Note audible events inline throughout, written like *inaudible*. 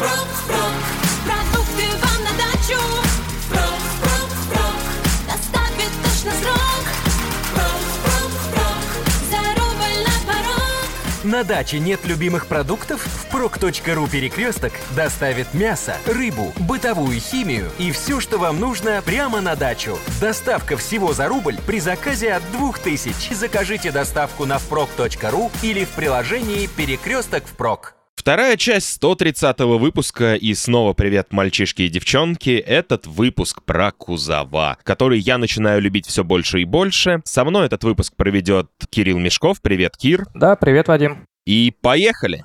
Впрок, впрок, продукты вам на дачу. Впрок, впрок, впрок, доставит точно срок. Впрок, впрок, впрок, за рубль на порог. На даче нет любимых продуктов? Впрок.ру перекресток доставит мясо, рыбу, бытовую химию и все, что вам нужно прямо на дачу. Доставка всего за рубль при заказе от 2000. Закажите доставку на впрок.ру или в приложении «Перекресток впрок». Вторая часть 130 выпуска и снова привет, мальчишки и девчонки. Этот выпуск про кузова, который я начинаю любить все больше и больше. Со мной этот выпуск проведет Кирилл Мешков. Привет, Кир. Да, привет, Вадим. И поехали!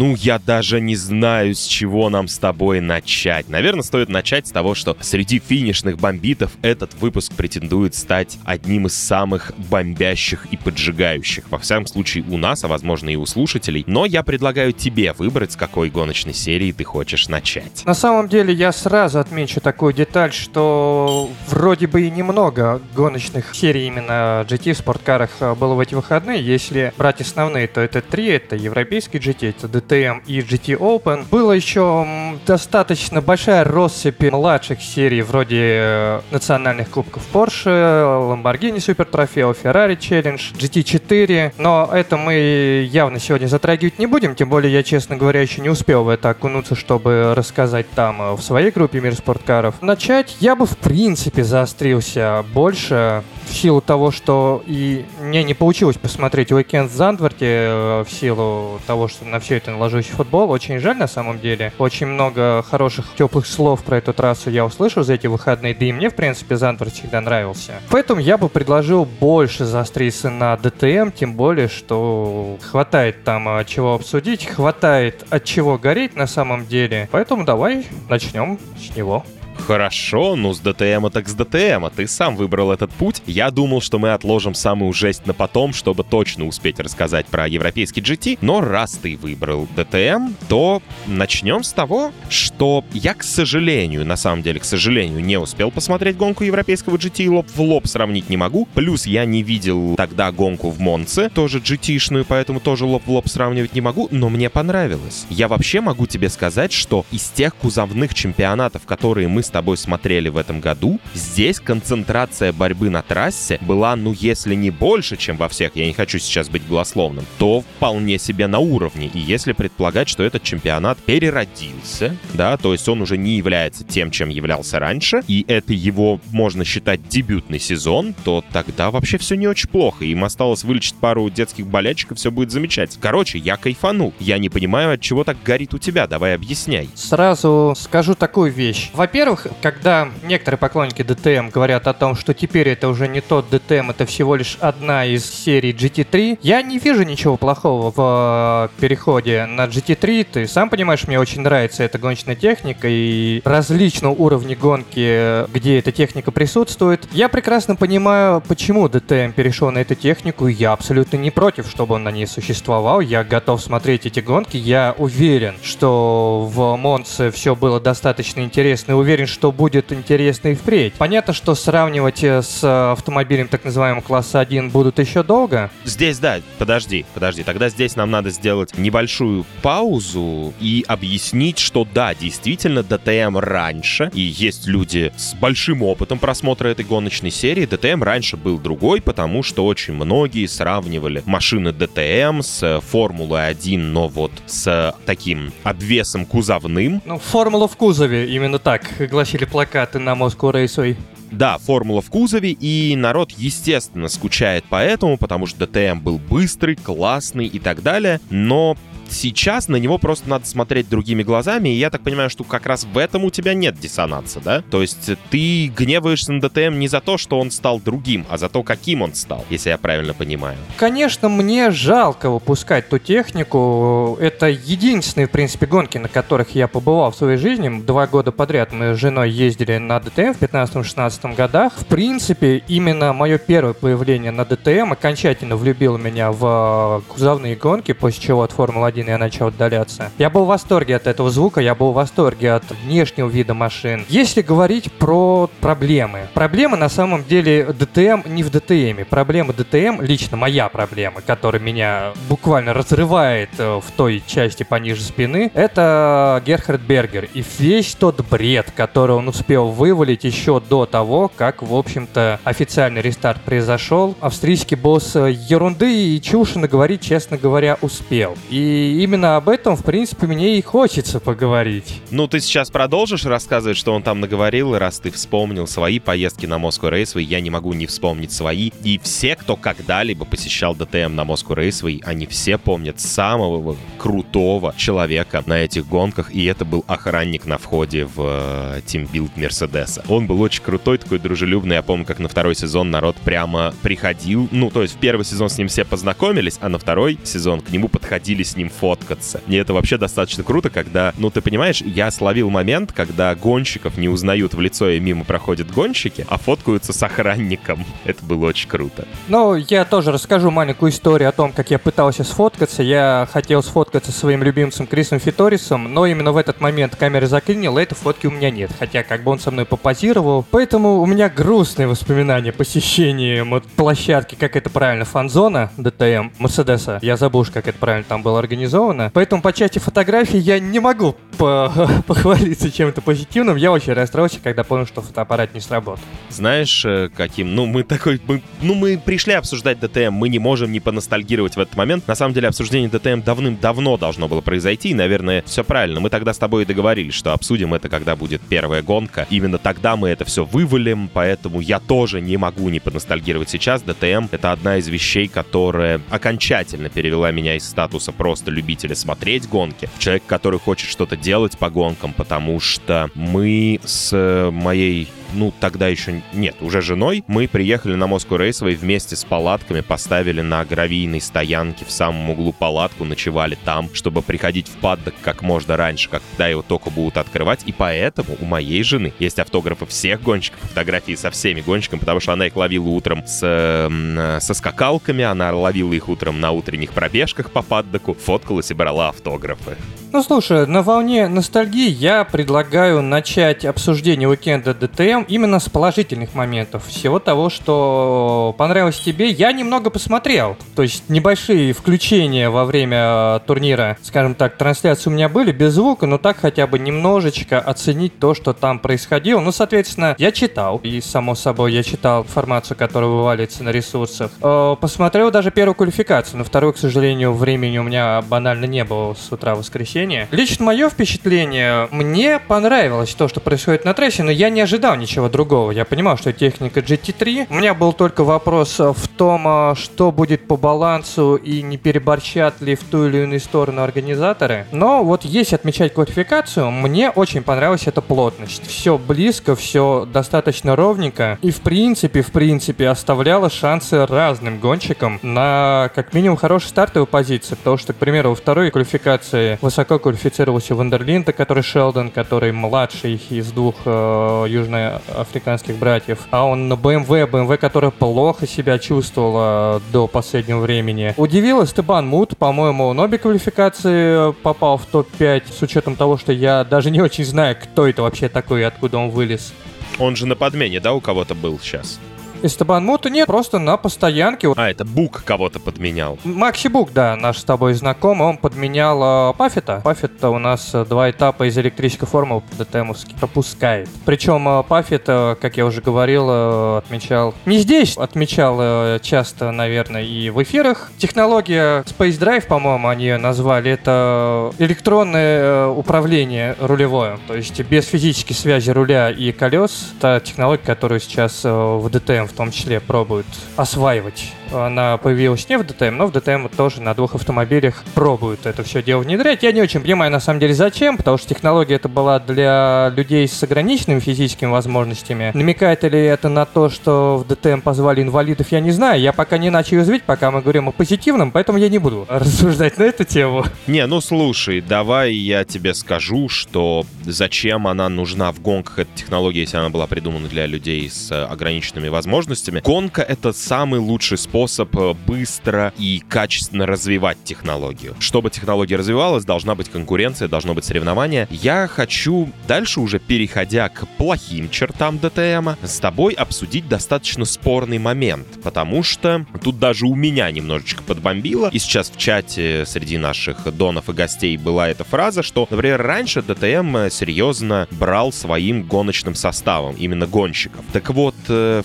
Ну, я даже не знаю, с чего нам с тобой начать. Наверное, стоит начать с того, что среди финишных бомбитов этот выпуск претендует стать одним из самых бомбящих и поджигающих. Во всяком случае, у нас, а возможно и у слушателей. Но я предлагаю тебе выбрать, с какой гоночной серии ты хочешь начать. На самом деле я сразу отмечу такую деталь, что вроде бы и немного гоночных серий именно GT в спорткарах э, было в эти выходные. Если брать основные, то это три. Это европейский GT, это DTM и GT Open. Было еще достаточно большая россыпь младших серий вроде э, национальных кубков Porsche, Lamborghini Super Trofeo, Ferrari Challenge, GT4. Но это мы явно сегодня затрагивать не будем, тем более я, честно говоря, еще не успел в это окунуться, чтобы рассказать там э, в своей группе Мир спорткаров. Начать я бы в принципе заострился больше в силу того, что и мне не получилось посмотреть уикенд в Зандворте э, в силу того, что на все это наложусь в футбол. Очень жаль на самом деле. Очень много хороших, теплых слов про эту трассу я услышал за эти выходные, да и мне, в принципе, Зандворт всегда нравился. Поэтому я бы предложил больше заостриться на ДТМ, тем более, что хватает там от чего обсудить, хватает от чего гореть на самом деле. Поэтому давай начнем с него. Хорошо, ну с ДТМа так с ДТМа. Ты сам выбрал этот путь. Я думал, что мы отложим самую жесть на потом, чтобы точно успеть рассказать про европейский GT. Но раз ты выбрал ДТМ, то начнем с того, что я, к сожалению, на самом деле, к сожалению, не успел посмотреть гонку европейского GT и лоб в лоб сравнить не могу. Плюс я не видел тогда гонку в Монце, тоже GT-шную, поэтому тоже лоб в лоб сравнивать не могу, но мне понравилось. Я вообще могу тебе сказать, что из тех кузовных чемпионатов, которые мы с тобой смотрели в этом году, здесь концентрация борьбы на трассе была, ну, если не больше, чем во всех, я не хочу сейчас быть голословным, то вполне себе на уровне. И если предполагать, что этот чемпионат переродился, да, то есть он уже не является тем, чем являлся раньше, и это его, можно считать, дебютный сезон, то тогда вообще все не очень плохо. Им осталось вылечить пару детских болячек, и все будет замечательно. Короче, я кайфанул. Я не понимаю, от чего так горит у тебя. Давай объясняй. Сразу скажу такую вещь. Во-первых, когда некоторые поклонники DTM говорят о том, что теперь это уже не тот DTM, это всего лишь одна из серий GT3, я не вижу ничего плохого в э, переходе на GT3. Ты сам понимаешь, мне очень нравится эта гоночная техника и различного уровня гонки, где эта техника присутствует. Я прекрасно понимаю, почему DTM перешел на эту технику, и я абсолютно не против, чтобы он на ней существовал. Я готов смотреть эти гонки. Я уверен, что в Монце все было достаточно интересно и уверен, что будет интересно и впредь. Понятно, что сравнивать э, с э, автомобилем так называемого класса 1 будут еще долго. Здесь, да, подожди, подожди. Тогда здесь нам надо сделать небольшую паузу и объяснить, что да, действительно, ДТМ раньше, и есть люди с большим опытом просмотра этой гоночной серии, ДТМ раньше был другой, потому что очень многие сравнивали машины ДТМ с Формулой 1, но вот с таким обвесом кузовным, Ну, формула в кузове, именно так гласили плакаты на Moscow Raceway. Да, формула в кузове, и народ, естественно, скучает по этому, потому что ДТМ был быстрый, классный и так далее, но сейчас на него просто надо смотреть другими глазами, и я так понимаю, что как раз в этом у тебя нет диссонанса, да? То есть ты гневаешься на ДТМ не за то, что он стал другим, а за то, каким он стал, если я правильно понимаю. Конечно, мне жалко выпускать ту технику. Это единственные, в принципе, гонки, на которых я побывал в своей жизни. Два года подряд мы с женой ездили на ДТМ в 15-16 годах. В принципе, именно мое первое появление на ДТМ окончательно влюбило меня в э, кузовные гонки, после чего от Формулы-1 один, я начал отдаляться. Я был в восторге от этого звука, я был в восторге от внешнего вида машин. Если говорить про проблемы. Проблемы на самом деле DTM не в DTM. Проблема DTM, лично моя проблема, которая меня буквально разрывает э, в той части пониже спины, это Герхард Бергер. И весь тот бред, который он успел вывалить еще до того, как, в общем-то, официальный рестарт произошел. Австрийский босс э, ерунды и чуши наговорить, честно говоря, успел. И именно об этом, в принципе, мне и хочется поговорить. Ну, ты сейчас продолжишь рассказывать, что он там наговорил, раз ты вспомнил свои поездки на Moscow Raceway, я не могу не вспомнить свои. И все, кто когда-либо посещал ДТМ на Moscow Raceway, они все помнят самого крутого человека на этих гонках, и это был охранник на входе в э, тимбилдинг Мерседеса. Он был очень крутой, такой дружелюбный. Я помню, как на второй сезон народ прямо приходил. Ну, то есть в первый сезон с ним все познакомились, а на второй сезон к нему подходили с ним фоткаться. И это вообще достаточно круто, когда, ну, ты понимаешь, я словил момент, когда гонщиков не узнают в лицо и мимо проходят гонщики, а фоткаются с охранником. *laughs* Это было очень круто. Ну, я тоже расскажу маленькую историю о том, как я пытался сфоткаться. Я хотел сфоткаться своим любимцем Крисом Фиторисом, но именно в этот момент камера заклинила, этой фотки у меня нет. Хотя как бы он со мной попозировал. Поэтому у меня грустные воспоминания посещения площадки, как это правильно, фан-зона ДТМ Мерседеса. Я забыл, как это правильно там было организовано. Поэтому по части фотографий я не могу по- *laughs* похвалиться чем-то позитивным. Я очень расстроился, когда понял, что фотоаппарат не сработал. Знаешь, э, каким? Ну, мы такой... Мы, ну, мы пришли обсуждать ДТМ, мы не можем не поностальгировать в этот момент. На самом деле, обсуждение ДТМ давным-давно должно было произойти, и, наверное, все правильно. Мы тогда с тобой и договорились, что обсудим это, когда будет первая гонка. Именно тогда мы это все вывалим, поэтому я тоже не могу не поностальгировать сейчас. ДТМ — это одна из вещей, которая окончательно перевела меня из статуса просто любителя смотреть гонки. В человека, который хочет что-то делать по гонкам, потому что мы с моей ну, тогда еще нет, уже женой, мы приехали на Moscow Raceway вместе с палатками, поставили на гравийной стоянке в самом углу палатку, ночевали там, чтобы приходить в паддок как можно раньше, когда его только будут открывать, и поэтому у моей жены есть автографы всех гонщиков, фотографии со всеми гонщиками, потому что она их ловила утром с, э, со скакалками, она ловила их утром на утренних пробежках по паддоку, фоткалась и брала автографы. Ну слушай, на волне ностальгии я предлагаю начать обсуждение уикенда ДТМ именно с положительных моментов. Всего того, что понравилось тебе, я немного посмотрел. То есть небольшие включения во время турнира, скажем так, трансляции у меня были без звука, но так хотя бы немножечко оценить то, что там происходило. Ну, соответственно, я читал, и само собой я читал информацию, которая вываливается на ресурсах. Э, Посмотрел даже первую квалификацию, но вторую, к сожалению, времени у меня банально не было с утра воскресенья. Лично мое впечатление, мне понравилось то, что происходит на трассе, но я не ожидал ничего другого. Я понимал, что техника GT3. У меня был только вопрос в том, а, что будет по балансу и не переборщат ли в ту или иную сторону организаторы. Но вот если отмечать квалификацию, мне очень понравилась эта плотность. Все близко, все достаточно ровненько. И в принципе, в принципе, оставляло шансы разным гонщикам на как минимум хорошие стартовые позиции. Потому что, к примеру, во второй квалификации высоко квалифицировался Вандерлинда, который Шелдон, который младший из двух э, южноафриканских братьев. А он на BMW, BMW, которая плохо себя чувствовала до последнего времени. Удивил Стебан Мут, по-моему, он обе квалификации попал в топ-5, с учетом того, что я даже не очень знаю, кто это вообще такой и откуда он вылез. Он же на подмене, да, у кого-то был сейчас? Эстебан Мута нет, просто на постоянке. А, это Бук кого-то подменял. Макси Бук, да, наш с тобой знакомый, он подменял э, Паффета. Паффет у нас э, два этапа из электрической формулы ДТМовски пропускает. Причем э, Паффет, э, как я уже говорил, э, отмечал... Не здесь, отмечал э, часто, наверное, и в эфирах. Технология Space Drive, по-моему, они ее назвали, это электронное э, управление рулевое. То есть без физической связи руля и колес. Это технология, которую сейчас э, в ДТМ в том числе пробуют осваивать. Она появилась не в ДТМ, но в ДТМ тоже на двух автомобилях пробуют это все дело внедрять. Я не очень понимаю, на самом деле, зачем, потому что технология это была для людей с ограниченными физическими возможностями. Намекает ли это на то, что в ДТМ позвали инвалидов, я не знаю. Я пока не начал развить, пока мы говорим о позитивном, поэтому я не буду *laughs* рассуждать на эту тему. Не, ну слушай, давай я тебе скажу, что зачем она нужна в гонках, эта технология, если она была придумана для людей с э, ограниченными возможностями, возможностями. Гонка — это самый лучший способ э, быстро и качественно развивать технологию. Чтобы технология развивалась, должна быть конкуренция, должно быть соревнование. Я хочу дальше уже переходя к плохим чертам ДТМа, с тобой обсудить достаточно спорный момент, потому что тут даже у меня немножечко подбомбило, и сейчас в чате среди наших донов и гостей была эта фраза, что, например, раньше ДТМ серьезно брал своим гоночным составом, именно гонщиков. Так вот, э,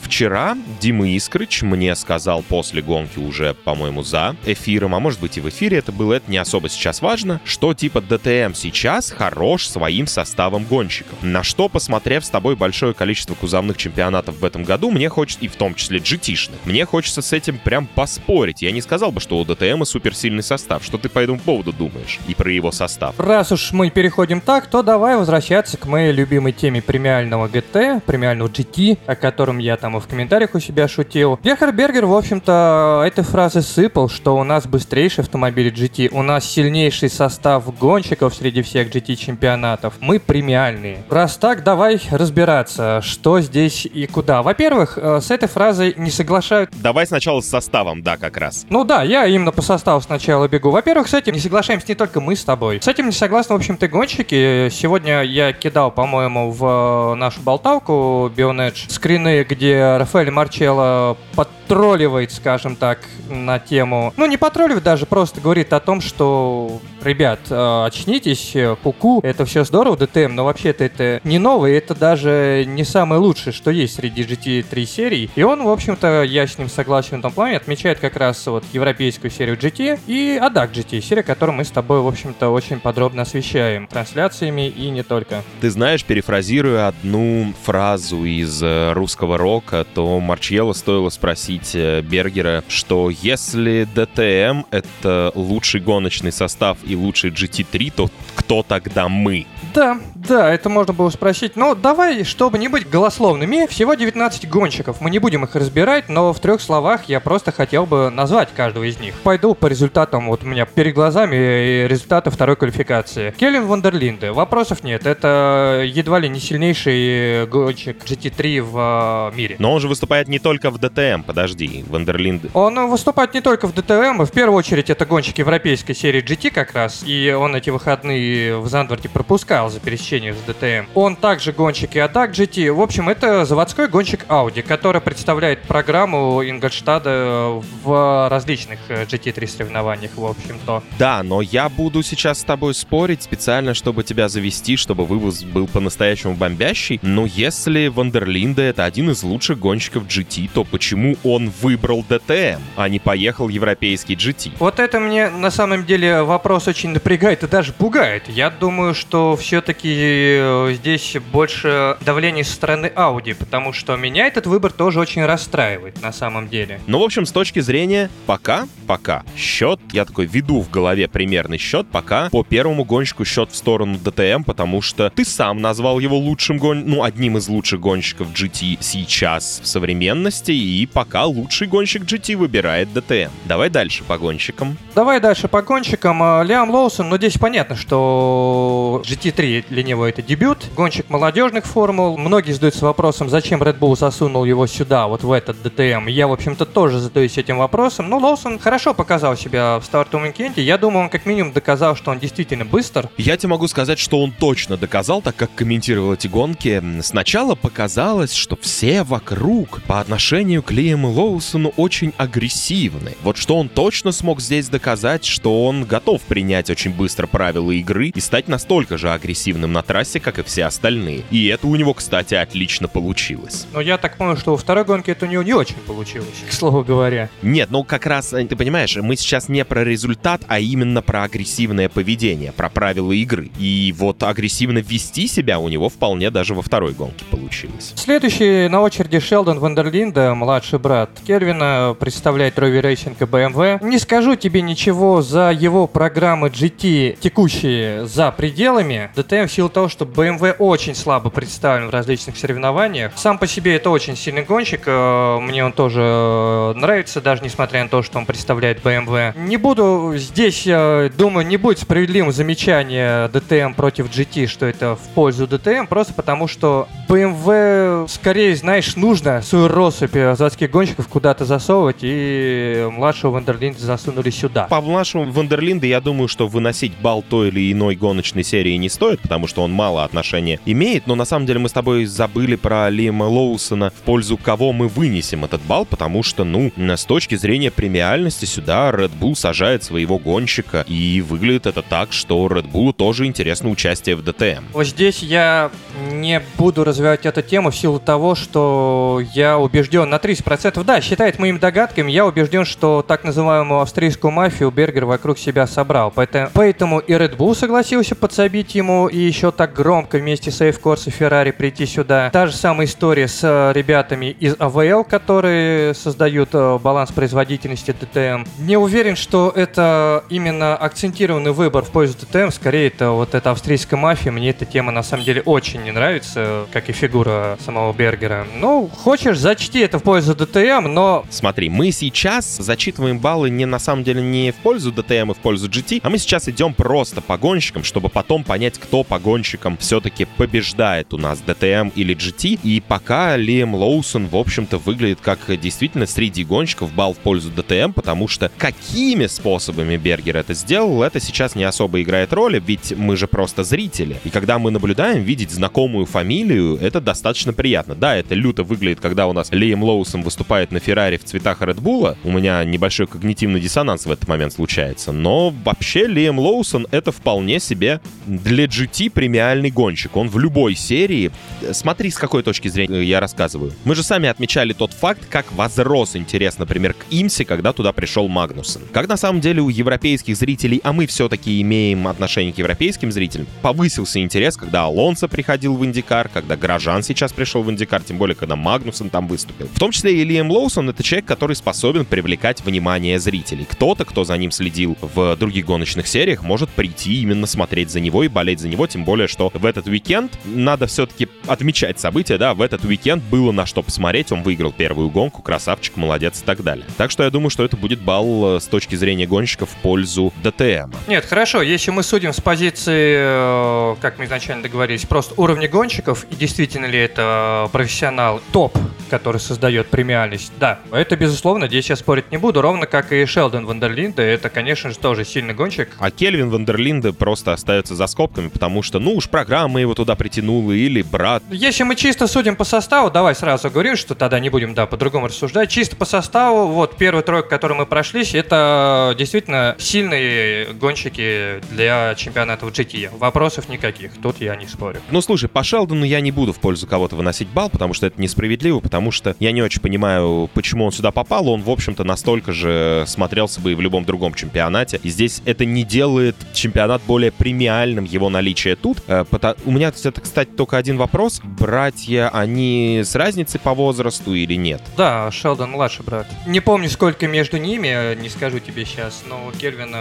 Дима Искрыч мне сказал после гонки уже, по-моему, за эфиром, а может быть и в эфире это было, это не особо сейчас важно, что типа ДТМ сейчас хорош своим составом гонщиков. На что, посмотрев с тобой большое количество кузовных чемпионатов в этом году, мне хочется, и в том числе GT-шных, мне хочется с этим прям поспорить. Я не сказал бы, что у ДТМ суперсильный состав. Что ты по этому поводу думаешь? И про его состав? Раз уж мы переходим так, то давай возвращаться к моей любимой теме премиального GT, премиального GT, о котором я там и в комментариях у себя шутил. Герхард Бергер, в общем-то, этой фразы сыпал, что у нас быстрейший автомобиль GT, у нас сильнейший состав гонщиков среди всех GT-чемпионатов, мы премиальные. Раз так, давай разбираться, что здесь и куда. Во-первых, э, с этой фразой не соглашают Давай сначала с составом, да, как раз. ну да, я именно по составу сначала бегу. Во-первых, с этим не соглашаемся не только мы с тобой. С этим не согласны, в общем-то, гонщики. Сегодня я кидал, по-моему, в э, нашу болталку Bionedge скрины, где Рафаэль Марчелло подтролливает, скажем так, на тему... Ну, не подтролливает даже, просто говорит о том, что, ребят, э, очнитесь, э, куку, это все здорово, ДТМ, но вообще-то это не новый, это даже не самое лучшее, что есть среди GT3 серий. И он, в общем-то, я с ним согласен в том плане, отмечает как раз вот европейскую серию GT и ADAC GT, серия, которую мы с тобой, в общем-то, очень подробно освещаем трансляциями и не только. Ты знаешь, перефразируя одну фразу из э, русского рока, то Марчелло стоило спросить э, Бергера, что если ДТМ — это лучший гоночный состав и лучший GT3, то кто тогда мы? Да, да, это можно было спросить. Но давай, чтобы не быть голословными, всего 19 гонщиков. Мы не будем их разбирать, но в трех словах я просто хотел бы назвать каждого из них. Пойду по результатам, вот у меня перед глазами э, результаты второй квалификации. Кельвин Вандерлинде, вопросов нет. Это едва ли не сильнейший гонщик GT3 в э, мире. Но он же выступает не только в ДТМ, подожди, Вандерлинд. Он выступает не только в ДТМ, в первую очередь это гонщик европейской серии GT как раз, и он эти выходные в Зандворте пропускал за пересечение с ДТМ. Он также гонщик и Адак GT. В общем, это заводской гонщик Audi, который представляет программу Ингольштада в различных э, GT3 соревнованиях, в общем-то. Да, но я буду сейчас с тобой спорить специально, чтобы тебя завести, чтобы вывоз был по-настоящему бомбящий. Но если Вандерлинда это один из лучших гонщиков GT, то почему он выбрал ДТМ, а не поехал европейский GT? Вот это мне на самом деле вопрос очень напрягает и даже пугает. Я думаю, что все-таки здесь больше давление со стороны Audi, потому что меня этот выбор тоже очень расстраивает на самом деле. Ну, в общем, с точки зрения пока, пока, счет, я такой веду в голове примерный счет, пока по первому гонщику счет в сторону ДТМ, потому что ты сам назвал его лучшим гон... ну, одним из лучших гонщиков GT сейчас в современности, и пока лучший гонщик GT выбирает ДТМ. Давай дальше по гонщикам. Давай дальше по гонщикам. А, Лиам Лоусон, ну здесь понятно, что GT3 для него это дебют. Гонщик молодежных формул. Многие задаются вопросом, зачем Red Bull засунул его сюда, вот в этот DTM. Я, в общем-то, тоже задаюсь этим вопросом. Но Лоусон хорошо показал себя в стартовом уикенде. Я думаю, он как минимум доказал, что он действительно быстр. Я тебе могу сказать, что он точно доказал, так как комментировал эти гонки. Сначала показалось, что все вокруг по отношению к Лиаму Лоусону очень агрессивны. Вот что он точно смог здесь доказать, что он готов принять очень быстро правила игры и стать настолько же агрессивным на трассе, как и все остальные. И это у него, кстати, отлично получилось. Но я так понял, что во второй гонке это у него не очень получилось, к слову говоря. Нет, ну как раз, э, ты понимаешь, мы сейчас не про результат, а именно про агрессивное поведение, про правила игры. И вот агрессивно вести себя у него вполне даже во второй гонке получилось. Следующий на очереди Шелдон Вандерлинда, младший брат Кельвина, представляет Rowe Racing и BMW. Не скажу тебе ничего за его программы GT, текущие за пределами. DTM в силу того, что BMW очень слабо представлен в различных соревнованиях. Сам по себе это очень сильный гонщик, э, мне он тоже нравится, даже несмотря на то, что он представляет представляет BMW. Не буду здесь, э, думаю, не будет справедливым замечание DTM против GT, что это в пользу DTM, просто потому что BMW, скорее, знаешь, нужно свою россыпь заводских гонщиков куда-то засовывать, и младшего Вандерлинда засунули сюда. По Шелдону Вандерлинда, я думаю, что выносить бал той или иной гоночной серии не стоит, потому что он мало отношения имеет, но на самом деле мы с тобой забыли про Лиама Лоусона, в пользу кого мы вынесем этот бал, потому что, ну, с точки зрения премиальности сюда Red Bull сажает своего гонщика, и выглядит это так, что Red Bull тоже интересно участие в ДТМ. Вот здесь я не буду развивать эту тему в силу того, что я убежден на 30%, да, считает моими догадками, я убежден, что так называемую австрийскую мафию Бергер вокруг себя собрал. Поэтому, поэтому и Red Bull согласился подсобить ему и еще так громко вместе с AF Corse и Феррари прийти сюда. Та же самая история с э, ребятами из АВЛ, которые создают э, баланс производительности ДТМ. Не уверен, что это именно акцентированный выбор в пользу ДТМ, скорее это вот эта австрийская мафия. Мне эта тема на самом деле очень не нравится, как и фигура самого Бергера. Ну, хочешь, зачти это в пользу ДТМ, но... Смотри, мы сейчас зачитываем баллы не на самом деле не в пользу ДТМ и в пользу GT, а мы сейчас идем просто по гонщикам, чтобы потом понять, кто по гонщикам все-таки побеждает у нас, ДТМ или GT. И пока Лиам Лоусон, в общем-то, выглядит как действительно среди гонщиков бал в пользу ДТМ, потому что какими способами Бергер это сделал, это сейчас не особо играет роли, ведь мы же просто зрители. И когда мы наблюдаем, видеть знакомую фамилию, это достаточно приятно. Да, это люто выглядит, когда у нас Лиам Лоусон выступает на Феррари в цветах Bull. У меня небольшой когнитивный диссонанс в этот момент случается. Но вообще Лиам Лоусон это вполне себе для GT премиальный гонщик. Он в любой серии... Смотри, с какой точки зрения я рассказываю. Мы же сами отмечали тот факт, как возрос интерес, например, к Имсе, когда туда пришел Магнусон. Как на самом деле у европейских зрителей, а мы все-таки имеем отношение к европейским зрителям, повысился интерес, когда Алонсо приходил в Индикар, когда Горожан сейчас пришел в Индикар, тем более, когда Магнусон там выступил. В том числе и Лиам Лоусон — это человек, который способен привлекать внимание зрителей. Кто-то, кто за ним следил в других гоночных сериях, может прийти именно смотреть за него и болеть за него, тем более, что в этот уикенд надо все-таки отмечать события, да, в этот уикенд было на что посмотреть, он выиграл первую гонку, красавчик, молодец и так далее. Так что я думаю, что это будет балл э, с точки зрения гонщиков в пользу ДТМ. Нет, хорошо, если мы судим с позиции, э, как мы изначально договорились, просто уровня гонщиков, и действительно ли это профессионал топ, который создает премиальность, да, это безусловно, здесь я спорить не буду, ровно как и Шелдон Вандерлинда, это, конечно же, тоже сильный гонщик. А Кельвин Вандерлинде просто остается за скобками, потому что, ну уж программа его туда притянула, или брат. Если мы чисто судим по составу, давай сразу говорим, что тогда не будем, да, по-другому рассуждать. Чисто по составу, вот первый тройка, который мы прошлись, это действительно сильные гонщики для чемпионата в GT. Вопросов никаких, тут я не спорю. Ну слушай, по Шелдону я не буду в пользу кого-то выносить балл, потому что это несправедливо, потому что я не очень понимаю, почему он сюда попал. Он, в общем-то, настолько же смотрелся бы и в любом другом чемпионате. И здесь это не делает чемпионат более премиальным, его наличие тут. Э, У меня, кстати, только один вопрос. Братья, они с разницей по возрасту или нет? Да, Шелдон младший брат. Не помню, сколько между ними, не скажу тебе сейчас, но Кельвин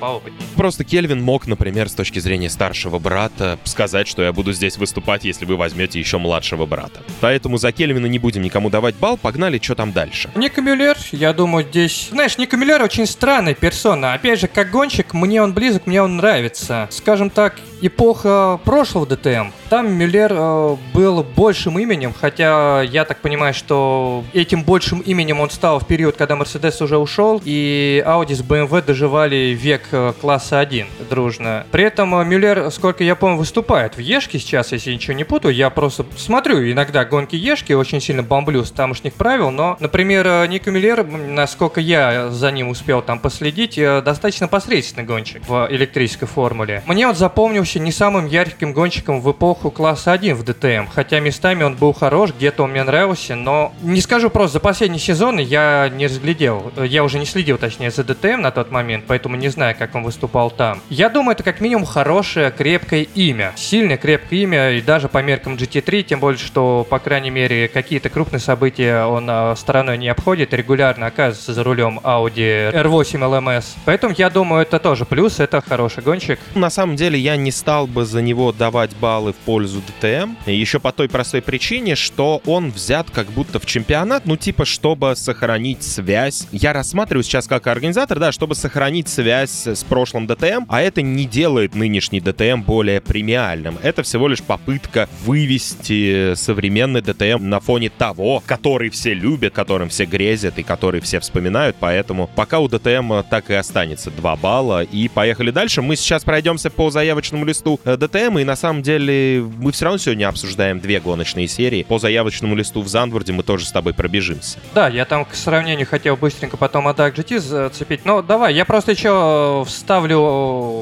поопытнее. Просто Кельвин мог, например, с точки зрения старшего брата, сказать, что я буду здесь выступать, если вы возьмете еще младшего брата. Поэтому за Кельвина не будем никому давать балл, погнали, что там дальше. Ника Мюллер, я думаю, здесь... Знаешь, Ника Мюллер очень странная персона. Опять же, как гонщик, мне он близок, мне он нравится. Скажем так, эпоха прошлого ДТМ. Там Мюллер э, был большим именем, хотя я так понимаю, что этим большим именем он стал в период, когда Мерседес уже ушел, и Audi с BMW доживали век э, класса 1 дружно. При этом э, Мюллер, сколько я помню, выступает в Ешке сейчас, если ничего не путаю. Я просто смотрю иногда гонки Ешки, очень сильно бомблю с тамошних правил, но, например, э, Ника Мюллер, м, насколько я за ним успел там последить, э, достаточно посредственный гонщик в электрической формуле. Мне он запомнился не самым ярким гонщиком в эпоху класса 1 в ДТМ, хотя местами он был хорош, где-то он мне нравился, но не скажу просто, за последние сезоны я не разглядел, э, я уже не следил, точнее, за ДТМ на тот момент, поэтому не знаю, как он выступал там. Я думаю, это как минимум хорошее, крепкое имя, сильное, крепкое имя, и даже по меркам GT3, тем более, что, по крайней мере, какие-то крупные события он э, стороной не обходит, регулярно оказывается за рулем Audi R8 LMS. Поэтому я думаю, это тоже плюс, это хороший гонщик. На самом деле я не стал бы за него давать баллы в пользу ДТМ. Еще по той простой причине, что он взят как будто в чемпионат, ну типа, чтобы сохранить связь. Я рассматриваю сейчас как организатор, да, чтобы сохранить связь с прошлым ДТМ, а это не делает нынешний ДТМ более премиальным. Это всего лишь попытка вывести современный ДТМ на фоне того, который все любят, которым все грезят и который все вспоминают, поэтому пока у ДТМ так и останется 2 балла. И поехали дальше. Мы сейчас пройдемся по заявочному листу э, ДТМ, и на самом деле мы все равно сегодня обсуждаем две гоночные серии. По заявочному листу в Зандворде мы тоже с тобой пробежимся. Да, я там к сравнению хотел быстренько потом Адак GT зацепить. Но давай, я просто еще вставлю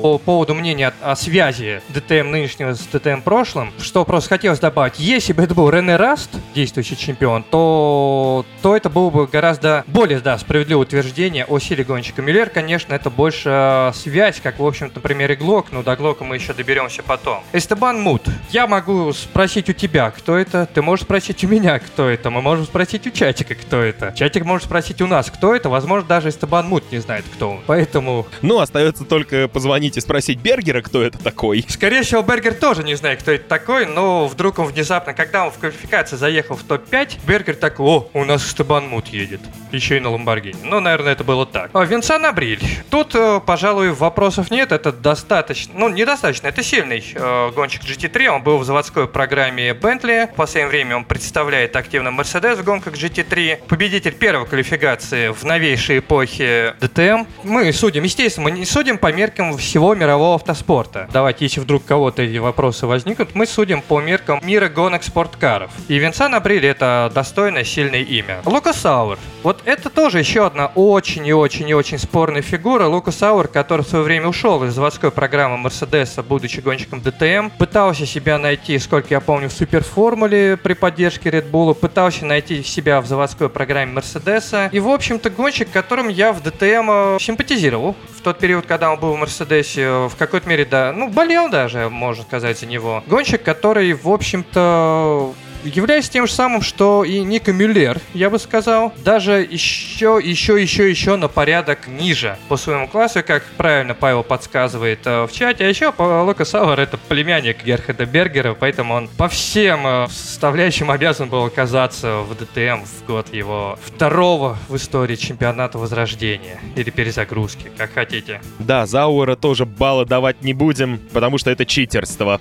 по поводу мнения о, связи ДТМ нынешнего с ДТМ прошлым. Что просто хотелось добавить. Если бы это был Рене Раст, действующий чемпион, то, то это было бы гораздо более да, справедливое утверждение о силе гонщика. Мюллер, конечно, это больше э, связь, как, в общем-то, например, и Глок, но до Глока мы еще доберемся потом. Эстебан Мут. Я могу спросить у тебя, кто это, ты можешь спросить у меня, кто это, мы можем спросить у чатика, кто это. Чатик может спросить у нас, кто это, возможно, даже Эстебан Мут не знает, кто он. Поэтому... Ну, остается только позвонить и спросить Бергера, кто это такой. Скорее всего, Бергер тоже не знает, кто это такой, но вдруг он внезапно, когда он в квалификации заехал в топ-5, Бергер такой, о, у нас Эстебан Мут едет. Еще и на Ламборгини. Ну, наверное, это было так. А, Винсан Абриль. Тут, э, пожалуй, вопросов нет. Это достаточно, ну, недостаточно. Это сильный э, гонщик GT3. Он был в заводской программе Bentley. В последнее время он представляет активно Mercedes в гонках GT3. Победитель первой квалификации в новейшей эпохе DTM. Мы судим, естественно, мы не судим по меркам всего мирового автоспорта. Давайте, если вдруг кого-то эти вопросы возникнут, мы судим по меркам мира гонок спорткаров. И Винсан Абриль это достойное, сильное имя. Лукас Сауэр. Вот это тоже еще одна очень и очень и очень спорная фигура. Лукас Ауэр, который в свое время ушел из заводской программы Мерседеса, будучи гонщиком ДТМ, пытался себя найти, сколько я помню, в суперформуле при поддержке Red Bull, пытался найти себя в заводской программе Мерседеса. И, в общем-то, гонщик, которым я в ДТМ э, симпатизировал в тот период, когда он был в Мерседесе, э, в какой-то мере, да, ну, болел даже, можно сказать, за него. Гонщик, который, в общем-то, являясь тем же самым, что и Ника Мюллер, я бы сказал, даже еще, еще, еще, еще на порядок ниже по своему классу, как правильно Павел подсказывает э, в чате. А еще Лука Сауэр это племянник Герхарда Бергера, поэтому он по всем э, составляющим обязан был оказаться в ДТМ в год его второго в истории чемпионата Возрождения или перезагрузки, как хотите. Да, Зауэра тоже баллы давать не будем, потому что это читерство.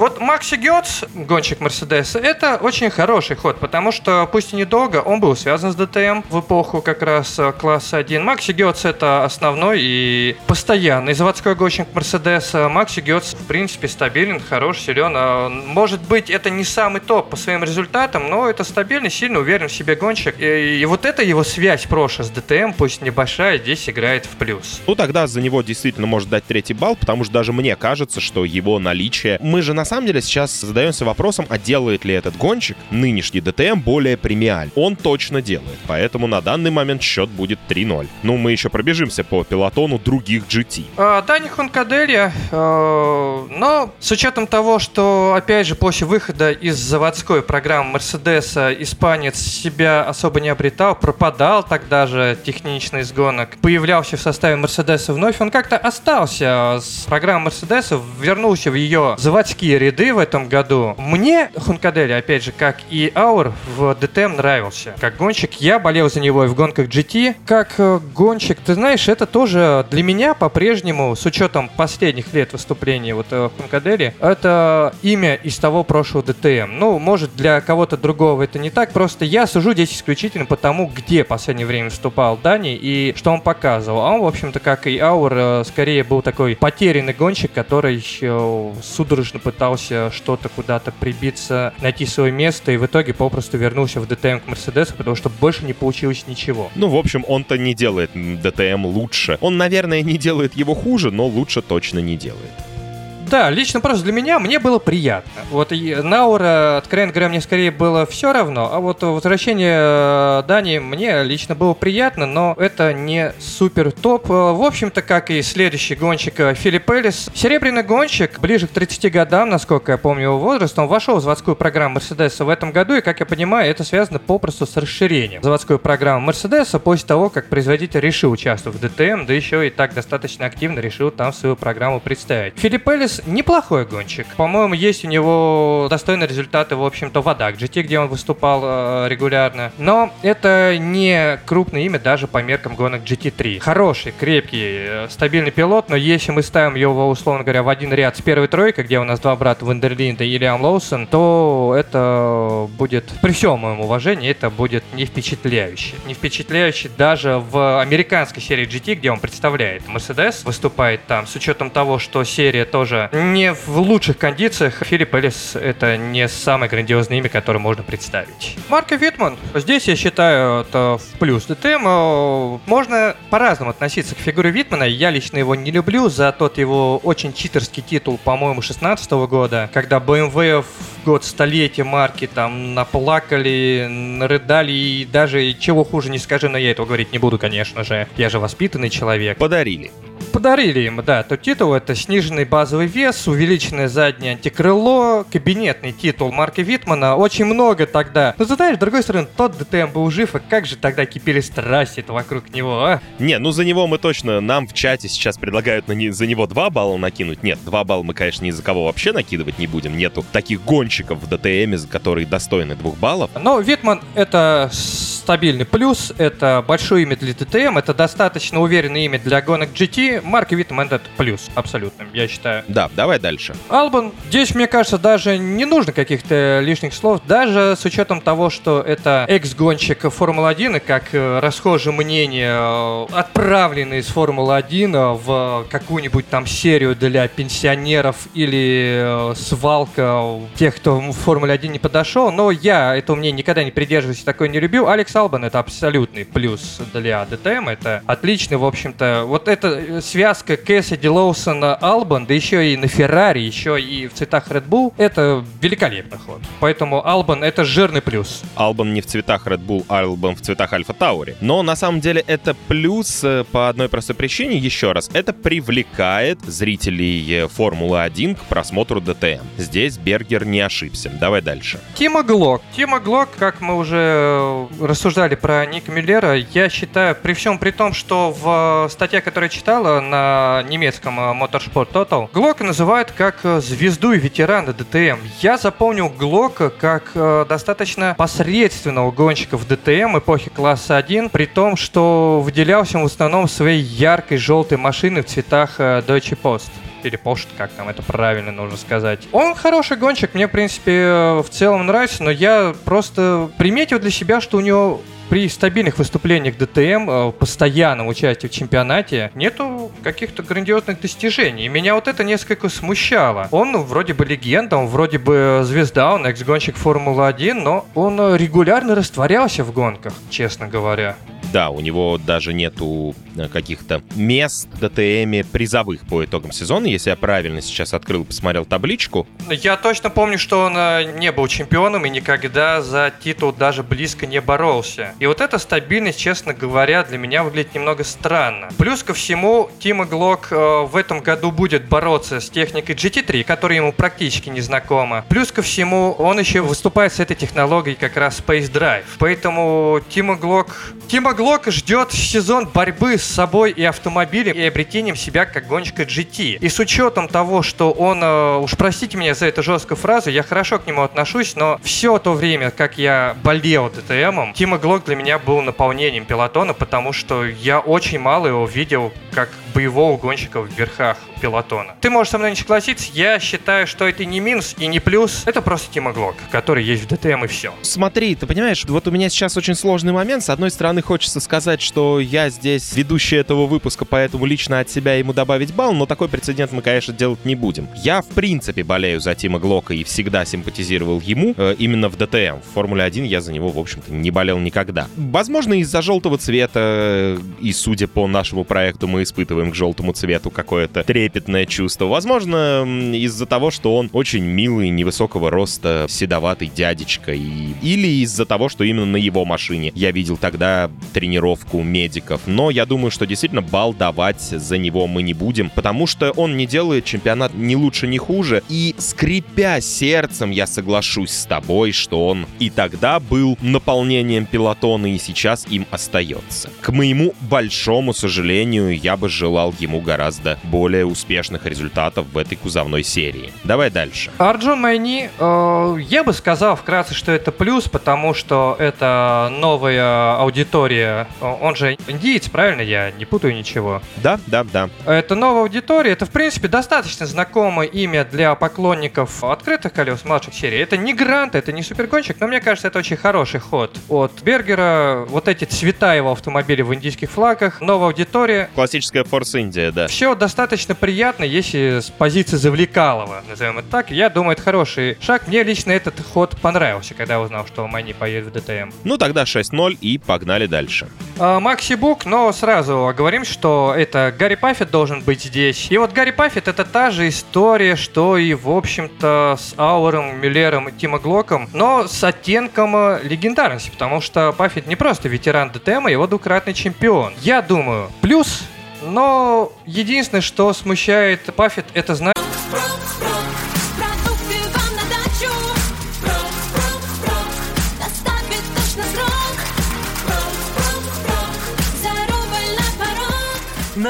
Вот Макси Гетц, гонщик Мерседеса, это очень хороший ход, потому что, пусть и недолго, он был связан с ДТМ в эпоху как раз э, класса 1. Макси Гетц это основной и постоянный заводской гонщик Мерседеса. Макси Гетц, в принципе, стабилен, хорош, силен. А, Может быть, это не самый топ по своим результатам, но это стабильный, сильно уверен в себе гонщик. И, и вот эта его связь прошлая с ДТМ, пусть небольшая, здесь играет в плюс. Ну, тогда за него действительно может дать третий балл, потому что даже мне кажется, что его наличие... Мы же на самом деле сейчас задаемся вопросом, а делает ли этот гонщик нынешний ДТМ более премиаль? Он точно делает, поэтому на данный момент счет будет 3-0. Ну, мы еще пробежимся по пилотону других GT. А, Дани Хункаделья, э, но с учетом того, что, опять же, после выхода из заводской программы Мерседеса испанец себя особо не обретал, пропадал тогда же технично из гонок, появлялся в составе Мерседеса вновь, он как-то остался с программой Мерседеса, вернулся в ее заводские ряды в этом году. Мне Хункаделья, опять же, как и Аур в ДТМ нравился. Как гонщик, я болел за него и в гонках GT. Как э, гонщик, ты знаешь, это тоже для меня по-прежнему, с учетом последних лет выступления вот э, Хункадели, это имя из того прошлого ДТМ. Ну, может, для кого-то другого это не так, просто я сужу здесь исключительно по тому, где в последнее время выступал Дани и что он показывал. А он, в общем-то, как и Аур, э, скорее был такой потерянный гонщик, который судорожно пытался что-то куда-то прибиться, найти свое место и в итоге попросту вернулся в ДТМ к Мерседесу, потому что больше не получилось ничего. Ну, в общем, он-то не делает ДТМ лучше. Он, наверное, не делает его хуже, но лучше точно не делает. Да, лично просто для меня мне было приятно. Вот и Наура, откровенно говоря, мне скорее было все равно, а вот возвращение э, Дани мне лично было приятно, но это не супер топ. Э, В общем-то, как и следующий гонщик э, Филипп Эллис. Серебряный гонщик, ближе к 30 годам, насколько я помню его возраст, он вошел в заводскую программу Мерседеса в этом году, и, как я понимаю, это связано попросту с расширением заводской программы Мерседеса после того, как производитель решил участвовать в ДТМ, да еще и так достаточно активно решил там свою программу представить. Филипп Эллис Неплохой гонщик. По-моему, есть у него достойные результаты, в общем-то, в Адак GT, где он выступал э, регулярно. Но это не крупное имя даже по меркам гонок GT3. Хороший, крепкий, э, стабильный пилот, но если мы ставим его, условно говоря, в один ряд с первой тройкой, где у нас два брата Вандерлинда и Лиам Лоусон, то это будет, при всем моем уважении, это будет не впечатляюще. Не впечатляюще даже в американской серии GT, где он представляет Мерседес, выступает там, с учетом того, что серия тоже не в лучших кондициях, Филипп Элис это не самое грандиозное имя, которое можно представить. Марка Витман, здесь я считаю это в плюс. ДТМ э, можно по-разному относиться к фигуре Витмана. Я лично его не люблю за тот его очень читерский титул, по-моему, 16 года, когда BMW в год столетия марки там наплакали, нарыдали и даже чего хуже не скажи, но я этого говорить не буду, конечно же. Я же воспитанный человек. Подарили. Подарили им, да, тот титул. Это сниженный базовый вес, увеличенное заднее антикрыло, кабинетный титул Марка Витмана. Очень много тогда. Но знаешь, с другой стороны, тот ДТМ был жив, и как же тогда кипели страсти вокруг него, а? Не, ну за него мы точно, нам в чате сейчас предлагают на не, за него 2 балла накинуть. Нет, 2 балла мы, конечно, ни за кого вообще накидывать не будем. Нету таких гонщиков в ДТМе, которые достойны 2 баллов. Но Витман это стабильный плюс, это большое имя для ДТМ, это достаточно уверенное имя для гонок GT. Марк Витман это плюс, абсолютно, я считаю. Да, давай дальше. Албон, здесь, мне кажется, даже не нужно каких-то лишних слов, даже с учетом того, что это экс-гонщик Формулы-1, и как э, расхожее мнение, э, отправленный из Формулы-1 в какую-нибудь там серию для пенсионеров или э, свалка тех, кто в Формуле-1 не подошел, но я этого мнения никогда не придерживаюсь и такое не любил. Алекс Албан это абсолютный плюс для ДТМ, это отличный, в общем-то, вот эта связка Кэссиди Лоусона Албан, да еще и на Феррари, еще и в цветах Red Bull, это великолепный ход. Поэтому Албан это жирный плюс. Албан не в цветах Red Bull, а Албан в цветах Альфа Таури. Но на самом деле это плюс э, по одной простой причине, еще раз, это привлекает зрителей э, Формулы-1 к просмотру ДТМ. Здесь Бергер не ошибся. Давай дальше. Тима Глок. Тима Глок, как мы уже э, рассуждали про Ника Миллера, я считаю, при всем при том, что в статье, которую я читала на немецком э, Motorsport Total, Глока называют как э, звезду и ветерана ДТМ. Я запомнил Глока как э, достаточно посредственного гонщика в ДТМ эпохи класса 1, при том, что выделялся он в основном своей яркой желтой машиной в цветах э, Deutsche Post Post, как там это правильно нужно сказать. Он хороший гонщик, мне, в принципе, э, в целом нравится, но я просто приметил для себя, что у него при стабильных выступлениях ДТМ, э, постоянном участии в чемпионате, нету каких-то грандиозных достижений. И меня вот это несколько смущало. Он ну, вроде бы легенда, он вроде бы звезда, он экс-гонщик Формулы-1, но он регулярно растворялся в гонках, честно говоря. Да, у него даже нету э, каких-то мест в ДТМе призовых по итогам сезона. Если я правильно сейчас открыл и посмотрел табличку, Я точно помню, что он э, не был чемпионом и никогда за титул даже близко не боролся. И вот эта стабильность, честно говоря, для меня выглядит немного странно. Плюс ко всему, Тима Глок э, в этом году будет бороться с техникой GT3, которая ему практически не знакома. Плюс ко всему, он еще выступает с этой технологией как раз Space Drive. Поэтому Тима Глок... Тима Глок ждет сезон борьбы с собой и автомобилем и обретением себя как гонщика GT. И с учетом того, что он, э, уж простите меня за эту жесткую фразу, я хорошо к нему отношусь, но все то время, как я болел ДТМом, Тима Глок для меня был наполнением пилотона, потому что я очень мало его видел как боевого гонщика в верхах пилотона. Ты можешь со мной не согласиться, я считаю, что это не минус и не плюс, это просто Тима Глок, который есть в ДТМ и все. Смотри, ты понимаешь, вот у меня сейчас очень сложный момент. С одной стороны, хочется сказать, что я здесь ведущий этого выпуска, поэтому лично от себя ему добавить балл, но такой прецедент мы, конечно, делать не будем. Я, в принципе, болею за Тима Глока и всегда симпатизировал ему э, именно в ДТМ. В Формуле 1 я за него, в общем-то, не болел никогда. Возможно, из-за желтого цвета, э, и судя по нашему проекту, мы испытываем к желтому цвету какое-то трепетное чувство. Возможно, из-за того, что он очень милый, невысокого роста, седоватый дядечка. И... Или из-за того, что именно на его машине я видел тогда тренировку медиков. Но я думаю, что действительно бал давать за него мы не будем, потому что он не делает чемпионат ни лучше, ни хуже. И скрипя сердцем, я соглашусь с тобой, что он и тогда был наполнением пилотона, и сейчас им остается. К моему большому сожалению, я бы желал ему гораздо более успешных результатов в этой кузовной серии. Давай дальше. Арджун Майни, э, я бы сказал вкратце, что это плюс, потому что это новая аудитория. Он же индиец, правильно? Я не путаю ничего. Да, да, да. Это новая аудитория, это, в принципе, достаточно знакомое имя для поклонников открытых колес младших серий. Это не Грант, это не супергонщик, но мне кажется, это очень хороший ход от Бергера. Вот эти цвета его автомобиля в индийских флагах, новая аудитория. Классическая Форс Индия, да. Все достаточно приятно, если с позиции завлекалого, назовем это так. Я думаю, это хороший шаг. Мне лично этот ход понравился, когда узнал, что Майни поедет в ДТМ. Ну тогда 6-0 и погнали дальше. А, Макси Бук, но сразу говорим, что это Гарри Паффет должен быть здесь. И вот Гарри Паффет это та же история, что и, в общем-то, с Ауэром, Миллером и Тима Глоком, но с оттенком э, легендарности, потому что Паффет не просто ветеран ДТМ, а его двукратный чемпион. Я думаю, плюс но единственное, что смущает Паффет, это знать...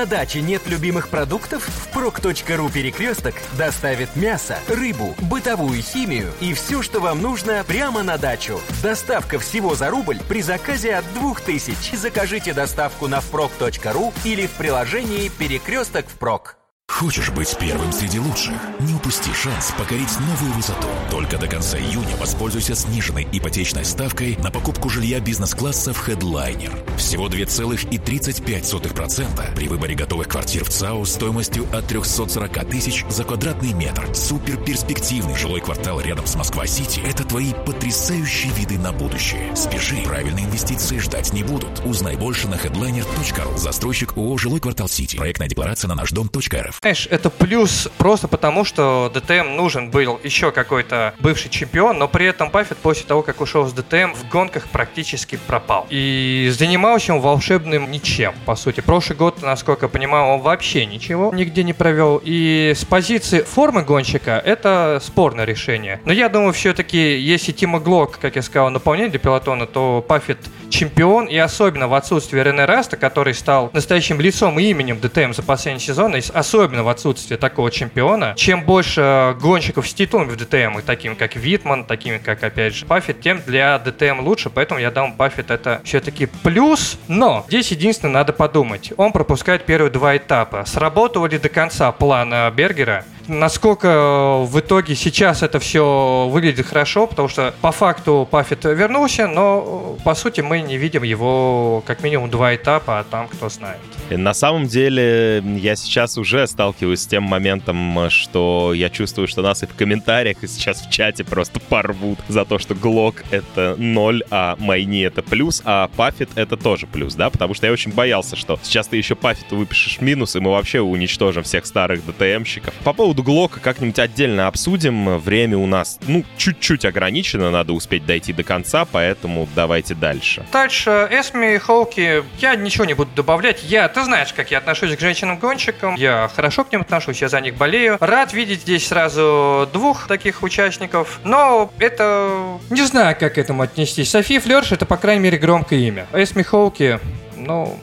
На даче нет любимых продуктов? В prok.ru перекресток доставит мясо, рыбу, бытовую химию и все, что вам нужно прямо на дачу. Доставка всего за рубль при заказе от 2000. Закажите доставку на впрок.ру или в приложении «Перекресток впрок». Хочешь быть первым среди лучших? Не упусти шанс покорить новую высоту. Только до конца июня воспользуйся сниженной ипотечной ставкой на покупку жилья бизнес-класса в Headliner. Всего 2,35% при выборе готовых квартир в ЦАО стоимостью от 340 тысяч за квадратный метр. Супер перспективный жилой квартал рядом с Москва-Сити – это твои потрясающие виды на будущее. Спеши, правильные инвестиции ждать не будут. Узнай больше на headliner.ru. Застройщик ООО «Жилой квартал Сити». Проектная декларация на наш дом.рф. Знаешь, это плюс просто потому, что ДТМ нужен был еще какой-то бывший чемпион, но при этом Паффет после того, как ушел с ДТМ, в гонках практически пропал. И занимался он волшебным ничем, по сути. Прошлый год, насколько я понимаю, он вообще ничего нигде не провел. И с позиции формы гонщика это спорное решение. Но я думаю, все-таки, если Тима Глок, как я сказал, наполнение для пилотона, то Паффет чемпион, и особенно в отсутствии Рене Раста, который стал настоящим лицом и именем ДТМ за последний сезон, и особенно в отсутствии такого чемпиона, чем больше гонщиков с титулами в ДТМ, такими как Витман, такими как, опять же, Паффет, тем для ДТМ лучше, поэтому я дам Паффет это все-таки плюс, но здесь единственное надо подумать, он пропускает первые два этапа. Сработал ли до конца план э, Бергера? Насколько э, в итоге сейчас это все выглядит хорошо, потому что по факту Паффет вернулся, но э, по сути мы не видим его как минимум два этапа, а там кто знает. На самом деле, я сейчас уже сталкиваюсь с тем моментом, что я чувствую, что нас и в комментариях, и сейчас в чате просто *laughs* порвут за то, что Глок — это ноль, а Майни — это плюс, а Паффет — это тоже плюс, да? Потому что я очень боялся, что сейчас ты еще Паффету выпишешь минус, и мы вообще уничтожим всех старых ДТМщиков. По поводу Глока как-нибудь отдельно обсудим. Время у нас, ну, чуть-чуть ограничено, надо успеть дойти до конца, поэтому давайте дальше. Дальше Эсми Хоуки, я ничего не буду добавлять. Я, ты знаешь, как я отношусь к женщинам-гонщикам. Я хорошо к ним отношусь, я за них болею. Рад видеть здесь сразу двух таких участников. Но это... Не знаю, как к этому отнестись. София Флерш это, по крайней мере, громкое имя. Эсми Хоуки, ну,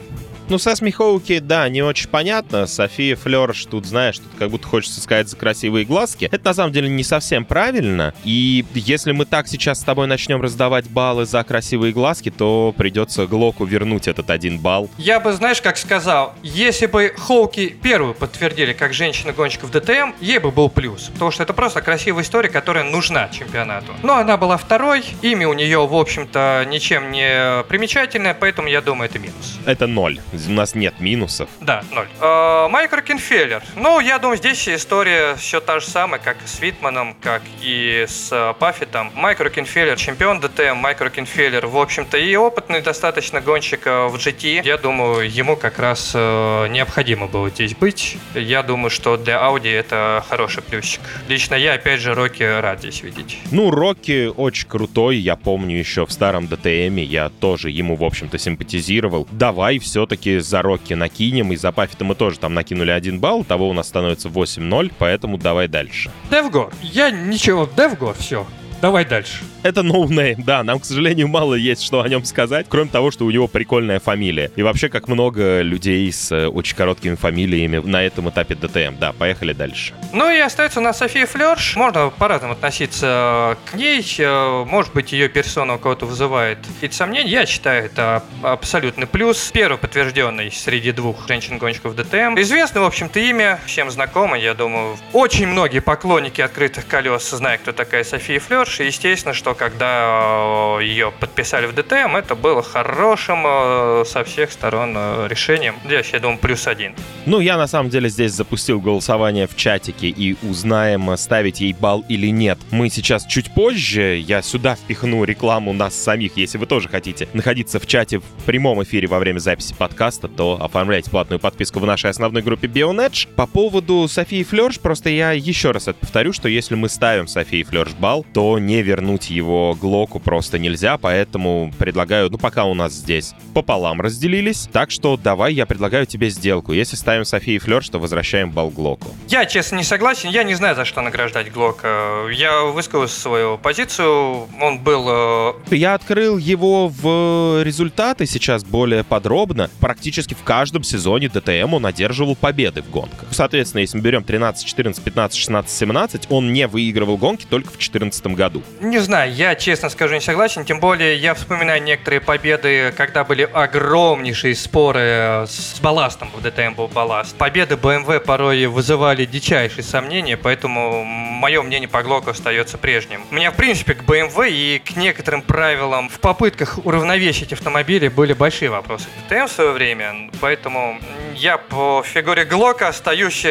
Ну, со Смехоуки, да, не очень понятно. София Флерш тут, знаешь, тут как будто хочется сказать за красивые глазки. Это на самом деле не совсем правильно. И если мы так сейчас с тобой начнем раздавать баллы за красивые глазки, то придется Глоку вернуть этот один балл. Я бы, знаешь, как сказал, если бы Хоуки первую подтвердили как женщина-гонщика в ДТМ, ей бы был плюс. Потому что это просто красивая история, которая нужна чемпионату. Но она была второй, имя у нее, в общем-то, ничем не примечательное, поэтому я думаю, это минус. Это ноль У нас нет минусов. Да, ноль. Э, Майк Рокенфеллер. Ну, я думаю, здесь история все та же самая, как с Витманом, как и с э, Паффетом. Майк Рокенфеллер, чемпион ДТМ, Майк Рокенфеллер, в общем-то, и опытный достаточно гонщик э, в GT. Я думаю, ему как раз необходимо было здесь быть. Я думаю, что для Audi это хороший плюсик. Лично я, опять же, Рокки рад здесь видеть. Ну, Рокки очень крутой, я помню еще в старом ДТМе, я тоже ему, в общем-то, симпатизировал. Давай все-таки за Рокки накинем, и за Паффета мы тоже там накинули один балл, итого у нас становится 8-0, поэтому давай дальше. Дев Гор. Я ничего, Дев Гор, все. Давай дальше. Это no name, да, нам, к сожалению, мало есть что о нем сказать, кроме того, что у него прикольная фамилия. И вообще, как много людей с э, очень короткими фамилиями на этом этапе ДТМ. Да, поехали дальше. Ну и остается у нас София Флерш. Можно по-разному относиться к ней. Э, Может быть, ее персона у кого-то вызывает какие-то сомнения. Я считаю, это абсолютный плюс. Первый подтвержденный среди двух женщин-гонщиков ДТМ. Известно, в общем-то, имя, всем знакомо, я думаю. Очень многие поклонники открытых колес знают, кто такая София Флерш. И естественно, что когда э, ее подписали в ДТМ, это было хорошим э, со всех сторон э, решением. Здесь, я думаю, плюс один. Ну, я на самом деле здесь запустил голосование в чатике и узнаем, ставить ей балл или нет. Мы сейчас чуть позже, я сюда впихну рекламу нас самих. Если вы тоже хотите находиться в чате в прямом эфире во время записи подкаста, то оформляйте платную подписку в нашей основной группе Bionedge. По поводу Софии Флерш, просто я еще раз это повторю, что если мы ставим Софии Флерш балл, то не вернуть его Глоку просто нельзя, поэтому предлагаю, ну пока у нас здесь пополам разделились, так что давай я предлагаю тебе сделку. Если ставим Софии Флерш, то возвращаем балл Глоку. Я, честно, не согласен. Я не знаю, за что награждать Глока. Я высказал свою позицию. Он был... э, Я открыл его в результаты сейчас более подробно. Практически в каждом сезоне ДТМ он одерживал победы в гонках. Соответственно, если мы берем 13, 14, 15, 16, 17, он не выигрывал гонки только в 2014 году. Не знаю, я, честно скажу, не согласен. Тем более, я вспоминаю некоторые победы, когда были огромнейшие споры с балластом. В ДТМ был балласт. Победы BMW порой вызывали дичайшие сомнения, поэтому мое мнение по Глоку остается прежним. У меня, в принципе, к BMW и к некоторым правилам в попытках уравновесить автомобили были большие вопросы к ДТМ в свое время, поэтому я по фигуре Глока остаюсь э,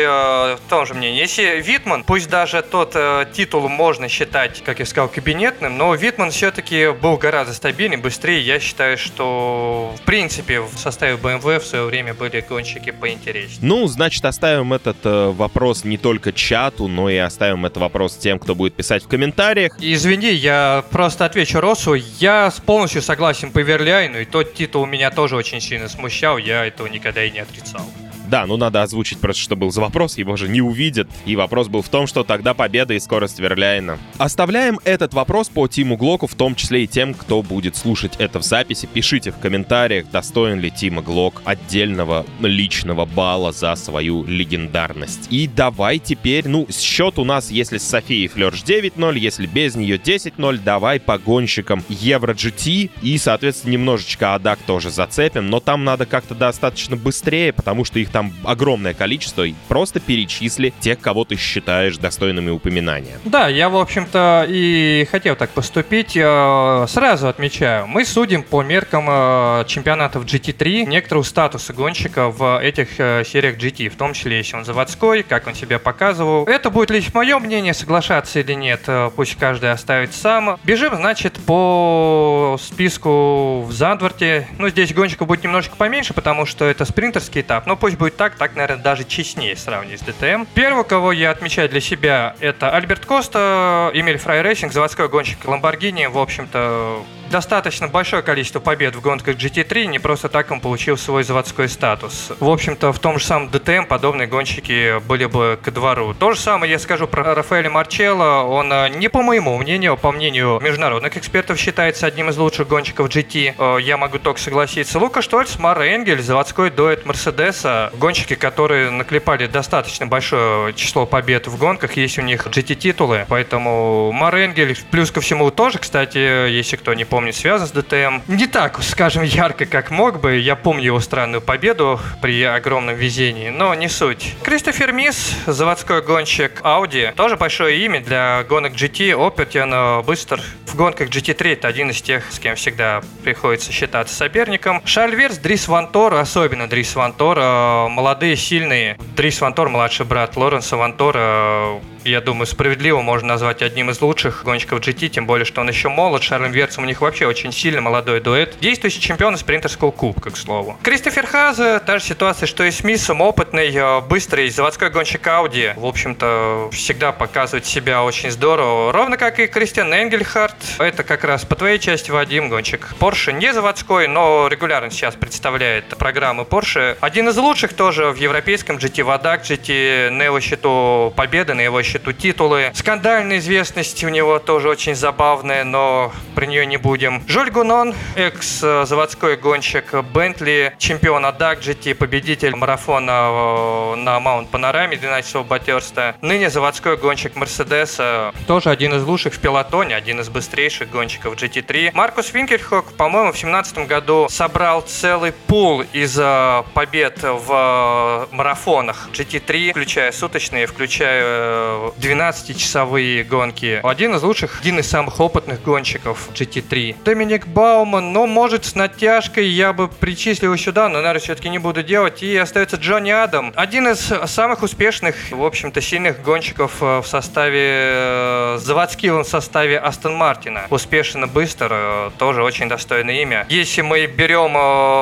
в том же мнении. Если Витман, пусть даже тот э, титул можно считать, как я сказал, кабинетным, но Витман все-таки был гораздо стабильнее, быстрее. Я считаю, что в принципе в составе BMW в свое время были гонщики поинтереснее. Ну, значит, оставим этот э, вопрос не только чату, но и оставим этот вопрос тем, кто будет писать в комментариях. Извини, я просто отвечу Росу. Я с- полностью согласен по Верляйну, и тот титул меня тоже очень сильно смущал, я этого никогда и не отрицал. Да, ну надо озвучить просто, что был за вопрос, его же не увидят. И вопрос был в том, что тогда победа и скорость Верляйна. Оставляем этот вопрос по Тиму Глоку, в том числе и тем, кто будет слушать это в записи. Пишите в комментариях, достоин ли Тима Глок отдельного личного балла за свою легендарность. И давай теперь, ну, счет у нас, если с Софией Флерш 9-0, если без нее 10-0, давай по гонщикам Евро GT и, соответственно, немножечко Адак тоже зацепим, но там надо как-то достаточно быстрее, потому что их там огромное количество, просто перечисли тех, кого ты считаешь достойными упоминания. Да, я, в общем-то, и хотел так поступить. Э, Сразу отмечаю, мы судим по меркам э, чемпионатов GT3 некоторого статуса гонщика в этих э, сериях GT, в том числе, если он заводской, как он себя показывал. Это будет лишь мое мнение, соглашаться или нет, пусть каждый оставит сам. Бежим, значит, по списку в Зандворте. Ну, здесь гонщиков будет немножко поменьше, потому что это спринтерский этап, но пусть будет так, так, наверное, даже честнее сравнивать с ДТМ. Первого, кого я отмечаю для себя, это Альберт Коста, Emil Frey Racing, заводской гонщик Ламборгини. В общем-то, достаточно большое количество побед в гонках GT3, не просто так он получил свой заводской статус. В общем-то, в том же самом ДТМ подобные гонщики были бы ко двору. То же самое я скажу про Рафаэля Марчелло. Он, э, не по моему мнению, а по мнению международных экспертов, считается одним из лучших гонщиков GT. Э, Я могу только согласиться. Лука Штольц, Мара Энгель, заводской дуэт Мерседеса. Гонщики, которые наклепали достаточно большое число побед в гонках, есть у них GT-титулы. Поэтому Мара Энгель, плюс ко всему, тоже, кстати, если кто не помнит, помню, связан с ДТМ. Не так, скажем, ярко, как мог бы. Я помню его странную победу при огромном везении, но не суть. Кристофер Мисс, заводской гонщик Audi, тоже большое имя для гонок GT, опытен, быстр. В гонках GT3 это один из тех, с кем всегда приходится считаться соперником. Шарль Верс, Дрис Вантор, особенно Дрис Вантор, э, молодые, сильные. Дрис Вантор, младший брат Лоренса Вантора, я думаю, справедливо можно назвать одним из лучших гонщиков GT, тем более, что он еще молод. Шарлем Верцем у них вообще очень сильный молодой дуэт. Действующий чемпион из спринтерского кубка, к слову. Кристофер Хазе, та же ситуация, что и с Миссом, опытный, э, быстрый заводской гонщик Audi. В общем-то, всегда показывает себя очень здорово. Ровно как и Кристиан Энгельхарт. Это как раз по твоей части, Вадим, гонщик Porsche. Не заводской, но регулярно сейчас представляет программы Porsche. Один из лучших тоже в европейском GT, в ADAC GT, на его счету победы, на его счету титулы. Скандальная известность у него тоже очень забавная, но про нее не будем. Жюль Гунон, экс-заводской гонщик Бентли, чемпион ADAC GT, победитель марафона э, на Маунт Панораме 12 Батерста. Ныне заводской гонщик Мерседеса, тоже один из лучших в пилотоне, один из быстрейших гонщиков GT3. Маркус Винкельхок, по-моему, в 2017 году собрал целый пул из э, побед в э, марафонах GT3, включая суточные, включая 12-часовые гонки. Один из лучших, один из самых опытных гонщиков GT3. Доминик Бауман, ну, может, с натяжкой я бы причислил сюда, но, наверное, все-таки не буду делать. И остается Джонни Адам. Один из самых успешных, в общем-то, сильных гонщиков э, в составе, э, заводском составе Астон Мартина. Успешен и быстр, э, тоже очень достойное имя. Если мы берем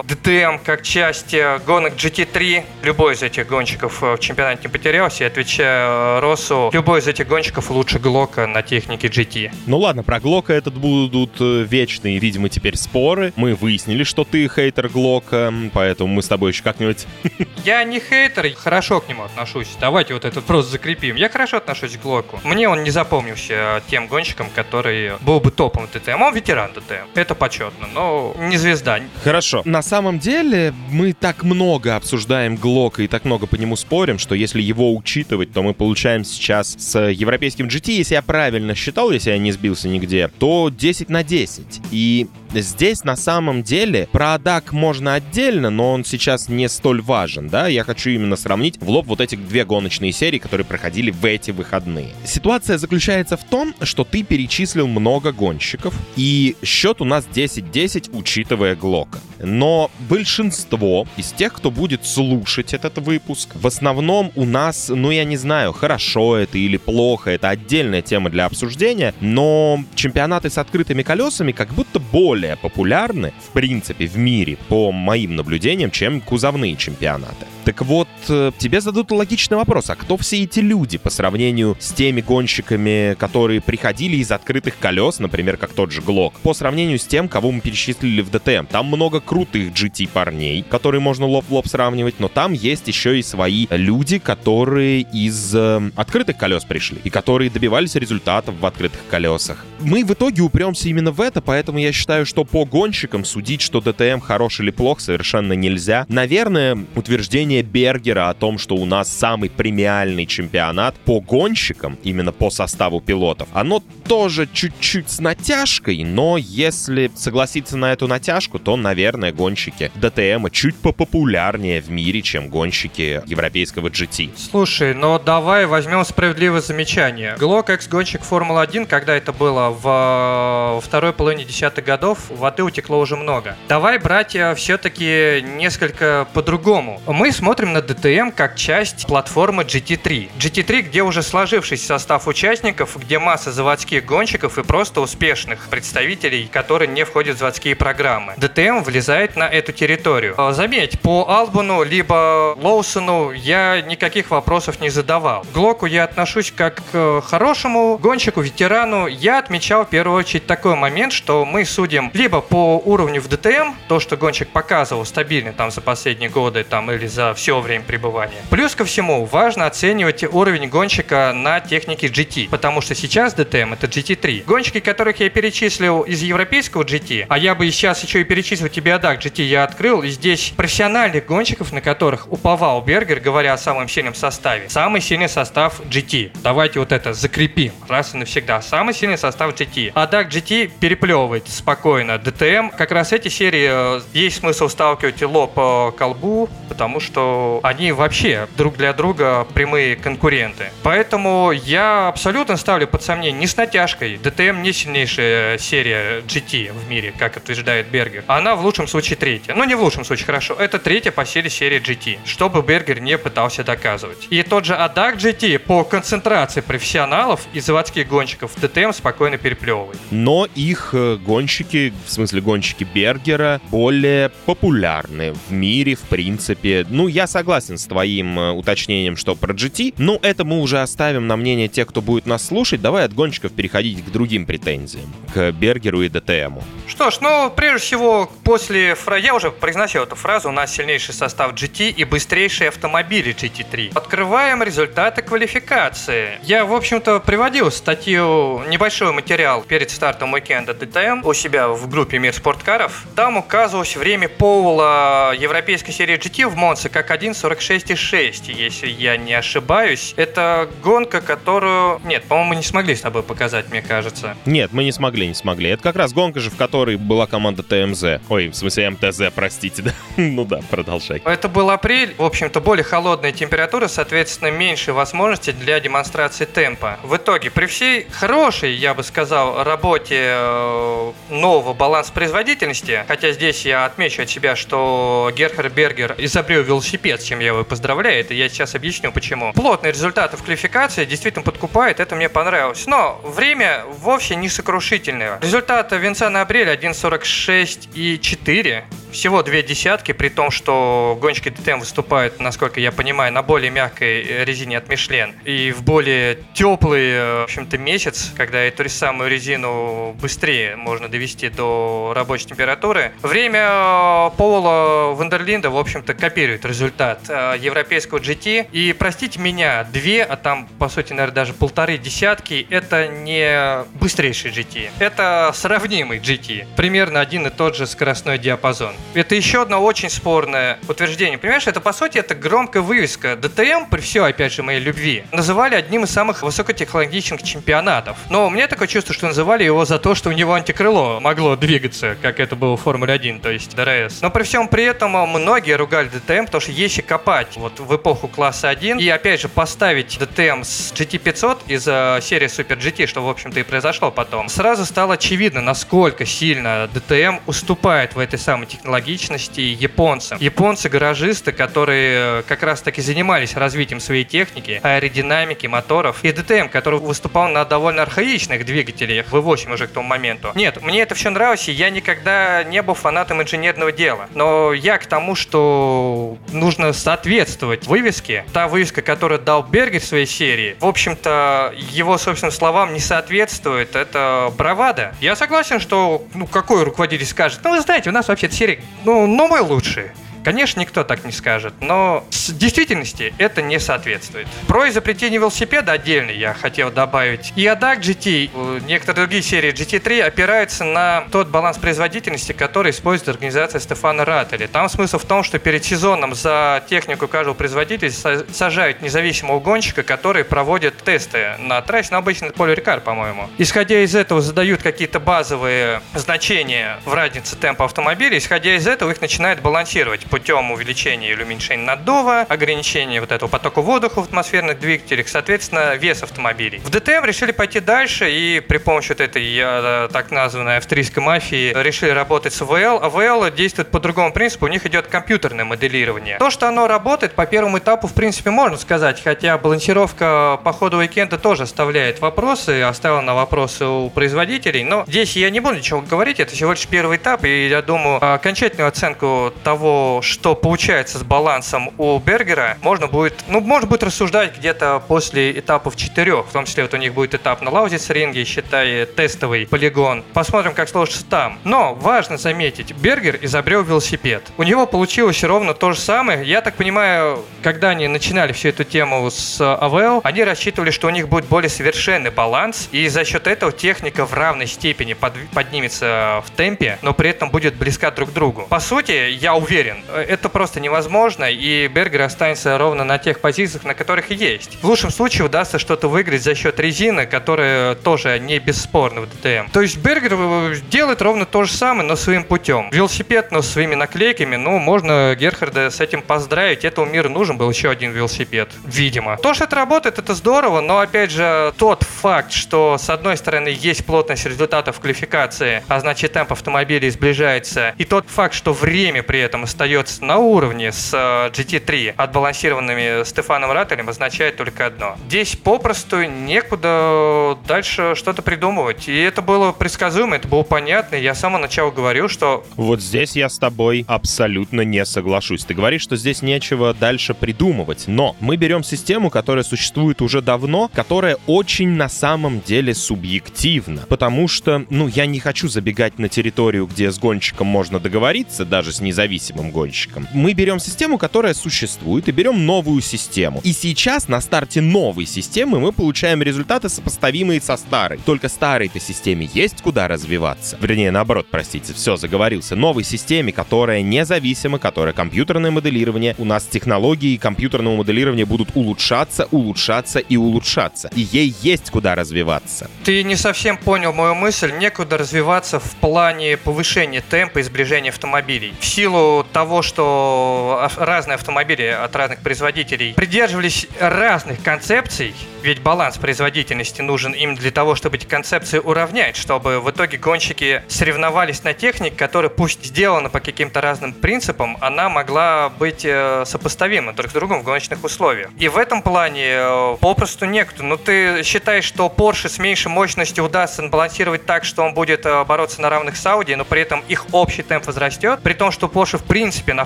DTM как часть гонок GT3, любой из этих гонщиков в чемпионате не потерялся, и отвечая Россу, любой из этих гонщиков лучше Глока на технике GT. Ну ладно, про Глока это будут вечные, видимо, теперь споры. Мы выяснили, что ты хейтер Глока, поэтому мы с тобой еще как-нибудь... *laughs* Я не хейтер, хорошо к нему отношусь. Давайте вот это просто закрепим. Я хорошо отношусь к Глоку. Мне он не запомнился тем гонщиком, который был бы топом ДТМ. Он ветеран ДТМ. Это почетно, но не звезда. Хорошо. На самом деле, мы так много обсуждаем Глока и так много по нему спорим, что если его учитывать, то мы получаем сейчас с европейским GT, если я правильно считал, если я не сбился нигде, то 10 на 10. И здесь на самом деле про DAC можно отдельно, но он сейчас не столь важен, да? Я хочу именно сравнить в лоб вот эти две гоночные серии, которые проходили в эти выходные. Ситуация заключается в том, что ты перечислил много гонщиков, и счет у нас 10-10, учитывая Глока. Но большинство из тех, кто будет слушать этот выпуск, в основном у нас, ну я не знаю, хорошо это или плохо, это отдельная тема для обсуждения, но чемпионаты с открытыми колесами как будто более популярны, в принципе, в мире, по моим наблюдениям, чем кузовные чемпионаты. Так вот, э, тебе зададут логичный вопрос, а кто все эти люди по сравнению с теми гонщиками, которые приходили из открытых колес, например, как тот же Глок, по сравнению с тем, кого мы перечислили в ДТМ? Там много крутых GT парней, которые можно лоб в лоб сравнивать, но там есть еще и свои люди, которые из э, открытых колес пришли и которые добивались результатов в открытых колесах. Мы в итоге упремся именно в это, поэтому я считаю, что по гонщикам судить, что ДТМ хорош или плох, совершенно нельзя. Наверное, утверждение Бергера о том, что у нас самый премиальный чемпионат по гонщикам, именно по составу пилотов, оно тоже чуть-чуть с натяжкой, но если согласиться на эту натяжку, то, наверное, гонщики ДТМ чуть попопулярнее в мире, чем гонщики европейского GT. Слушай, но давай возьмем справедливое замечание. Глок экс-гонщик Формулы-1, когда это было в второй половине десятых годов, воды утекло уже много. Давай, братья, все-таки несколько по-другому. Мы смотрим на DTM как часть платформы GT3. GT3, где уже сложившийся состав участников, где масса заводских гонщиков и просто успешных представителей, которые не входят в заводские программы. DTM влезает на эту территорию. А, заметь, по Албану либо Лоусону я никаких вопросов не задавал. Глоку я отношусь как к хорошему гонщику, ветерану. Я отмечал в первую очередь такой момент, что мы судим либо по уровню в DTM, то, что гонщик показывал стабильно там за последние годы там или за все время пребывания. Плюс ко всему, важно оценивать уровень гонщика на технике GT, потому что сейчас DTM это GT3. Гонщики, которых я перечислил из европейского GT, а я бы сейчас еще и перечислил тебе ADAC GT, я открыл, и здесь профессиональных гонщиков, на которых уповал Бергер, говоря о самом сильном составе. Самый сильный состав GT. Давайте вот это закрепим раз и навсегда. Самый сильный состав GT. ADAC GT переплевывает спокойно DTM. Как раз эти серии э, есть смысл сталкивать лоб э, колбу, потому что они вообще друг для друга прямые конкуренты. Поэтому я абсолютно ставлю под сомнение не с натяжкой. DTM не сильнейшая серия GT в мире, как утверждает Бергер. Она в лучшем случае третья. Ну, не в лучшем случае, хорошо. Это третья по силе серии GT, что бы Бергер не пытался доказывать. И тот же ADAC GT по концентрации профессионалов и заводских гонщиков DTM спокойно переплевывает. Но их э, гонщики, в смысле гонщики Бергера, более популярны в мире, в принципе. Ну, я согласен с твоим э, уточнением, что про GT, но это мы уже оставим на мнение тех, кто будет нас слушать. Давай от гонщиков переходить к другим претензиям, к Бергеру и ДТМу. Что ж, ну, прежде всего, после я уже произносил эту фразу, у нас сильнейший состав GT и быстрейшие автомобили GT3. Открываем результаты квалификации. Я, в общем-то, приводил статью, небольшой материал перед стартом уикенда DTM у себя в группе Мир спорткаров. Там указывалось время Поула европейской серии GT в Монце как 1.46.6, если я не ошибаюсь. Это гонка, которую... Нет, по-моему, мы не смогли с тобой показать, мне кажется. Нет, мы не смогли, не смогли. Это как раз гонка же, в которой была команда ТМЗ. Ой, в смысле МТЗ, простите, *laughs* да? ну да, продолжай. Это был апрель, в общем-то, более холодная температура, соответственно, меньше возможностей для демонстрации темпа. В итоге, при всей хорошей, я бы сказал, работе э, нового баланса производительности, хотя здесь я отмечу от себя, что Герхард Бергер изобрел велосипед, с чем я его поздравляю, это я сейчас объясню почему. Плотные результаты в квалификации действительно подкупает, это мне понравилось. Но время вовсе не сокрушительное. Результат венца на апрель 1.46 и 4 всего две десятки, при том, что гонщики ДТМ выступают, насколько я понимаю, на более мягкой резине от Мишлен. И в более теплый, э, в общем-то, месяц, когда эту самую резину быстрее можно довести до рабочей температуры, время э, Пола Вандерлинда, в общем-то, копирует результат э, европейского GT. И, простите меня, две, а там, по сути, наверное, даже полторы десятки, это не быстрейший GT. Это сравнимый GT. Примерно один и тот же скоростной диапазон. Это еще одно очень спорное утверждение. Понимаешь, это по сути это громкая вывеска. ДТМ, при всей, опять же, моей любви, называли одним из самых высокотехнологичных чемпионатов. Но у меня такое чувство, что называли его за то, что у него антикрыло могло двигаться, как это было в Формуле 1, то есть ДРС. Но при всем при этом многие ругали ДТМ, потому что если копать вот в эпоху класса 1 и опять же поставить ДТМ с GT500 из а, серии Super GT, что в общем-то и произошло потом, сразу стало очевидно, насколько сильно ДТМ уступает в этой самой технологичности японцам. Японцы-гаражисты, которые э, как раз таки занимались развитием своей техники, аэродинамики, моторов, и ДТМ, который выступал на довольно архаичных двигателях V8 уже к тому моменту. Нет, мне это все нравилось, и я никогда не был фанатом инженерного дела. Но я к тому, что нужно соответствовать вывеске. Та вывеска, которую дал Бергер в своей серии, в общем-то, его собственным словам не соответствует. Это бравада. Я согласен, что, ну, какой руководитель скажет, ну, вы знаете, у нас вообще серия, ну, ну, мы лучшие. Конечно, никто так не скажет, но с действительности это не соответствует. Про изобретение велосипеда отдельно я хотел добавить. И ADAC GT, некоторые другие серии GT3 опираются на тот баланс производительности, который использует организация Стефана Раттеля. Там смысл в том, что перед сезоном за технику каждого производителя сажают независимого гонщика, который проводит тесты на трассе, но обычно это Поле Рикар, по-моему. Исходя из этого задают какие-то базовые значения в разнице темпа автомобиля, исходя из этого их начинают балансировать путем увеличения или уменьшения наддува, ограничения вот этого потока воздуха в атмосферных двигателях, соответственно, вес автомобилей. В ДТМ решили пойти дальше и при помощи вот этой э, так названной австрийской мафии решили работать с ВЛ. А ВЛ действует по другому принципу, у них идет компьютерное моделирование. То, что оно работает по первому этапу, в принципе, можно сказать, хотя балансировка по ходу уикенда тоже оставляет вопросы, оставила на вопросы у производителей, но здесь я не буду ничего говорить, это всего лишь первый этап, и я думаю, окончательную оценку того, что получается с балансом у Бергера, можно будет, ну, можно будет рассуждать где-то после этапов четырех, в том числе вот у них будет этап на Лаузиц ринге, считай, тестовый полигон. Посмотрим, как сложится там. Но важно заметить, Бергер изобрел велосипед. У него получилось ровно то же самое. Я так понимаю, когда они начинали всю эту тему с АВЛ, они рассчитывали, что у них будет более совершенный баланс, и за счет этого техника в равной степени под, поднимется в темпе, но при этом будет близка друг к другу. По сути, я уверен, это просто невозможно, и Бергер останется ровно на тех позициях, на которых и есть. В лучшем случае удастся что-то выиграть за счет резины, которая тоже не бесспорна в ДТМ. То есть Бергер э, делает ровно то же самое, но своим путем. Велосипед, но своими наклейками, ну, можно Герхарда с этим поздравить. Этому миру нужен был еще один велосипед. Видимо. То, что это работает, это здорово, но, опять же, тот факт, что, с одной стороны, есть плотность результатов квалификации, а значит, темп автомобилей сближается, и тот факт, что время при этом остается на уровне с э, GT3, отбалансированными Стефаном Раттелем, означает только одно. Здесь попросту некуда дальше что-то придумывать. И это было предсказуемо, это было понятно. Я с самого начала говорил, что... Вот здесь я с тобой абсолютно не соглашусь. Ты говоришь, что здесь нечего дальше придумывать. Но мы берем систему, которая существует уже давно, которая очень на самом деле субъективна. Потому что, ну, я не хочу забегать на территорию, где с гонщиком можно договориться, даже с независимым гонщиком. Мы берем систему, которая существует, и берем новую систему. И сейчас на старте новой системы мы получаем результаты, сопоставимые со старой. Только старой-то системе есть куда развиваться. Вернее, наоборот, простите, все, заговорился. Новой системе, которая независима, которая компьютерное моделирование, у нас технологии компьютерного моделирования будут улучшаться, улучшаться и улучшаться. И ей есть куда развиваться. Ты не совсем понял мою мысль. Некуда развиваться в плане повышения темпа и сближения автомобилей. В силу того, что разные автомобили от разных производителей придерживались разных концепций, ведь баланс производительности нужен им для того, чтобы эти концепции уравнять, чтобы в итоге гонщики соревновались на технике, которая пусть сделана по каким-то разным принципам, она могла быть э, сопоставима друг с другом в гоночных условиях. И в этом плане э, попросту некуда. Ну ты считаешь, что Porsche с меньшей мощностью удастся балансировать так, что он будет э, бороться на равных с Audi, но при этом их общий темп возрастет, при том, что Porsche в принципе на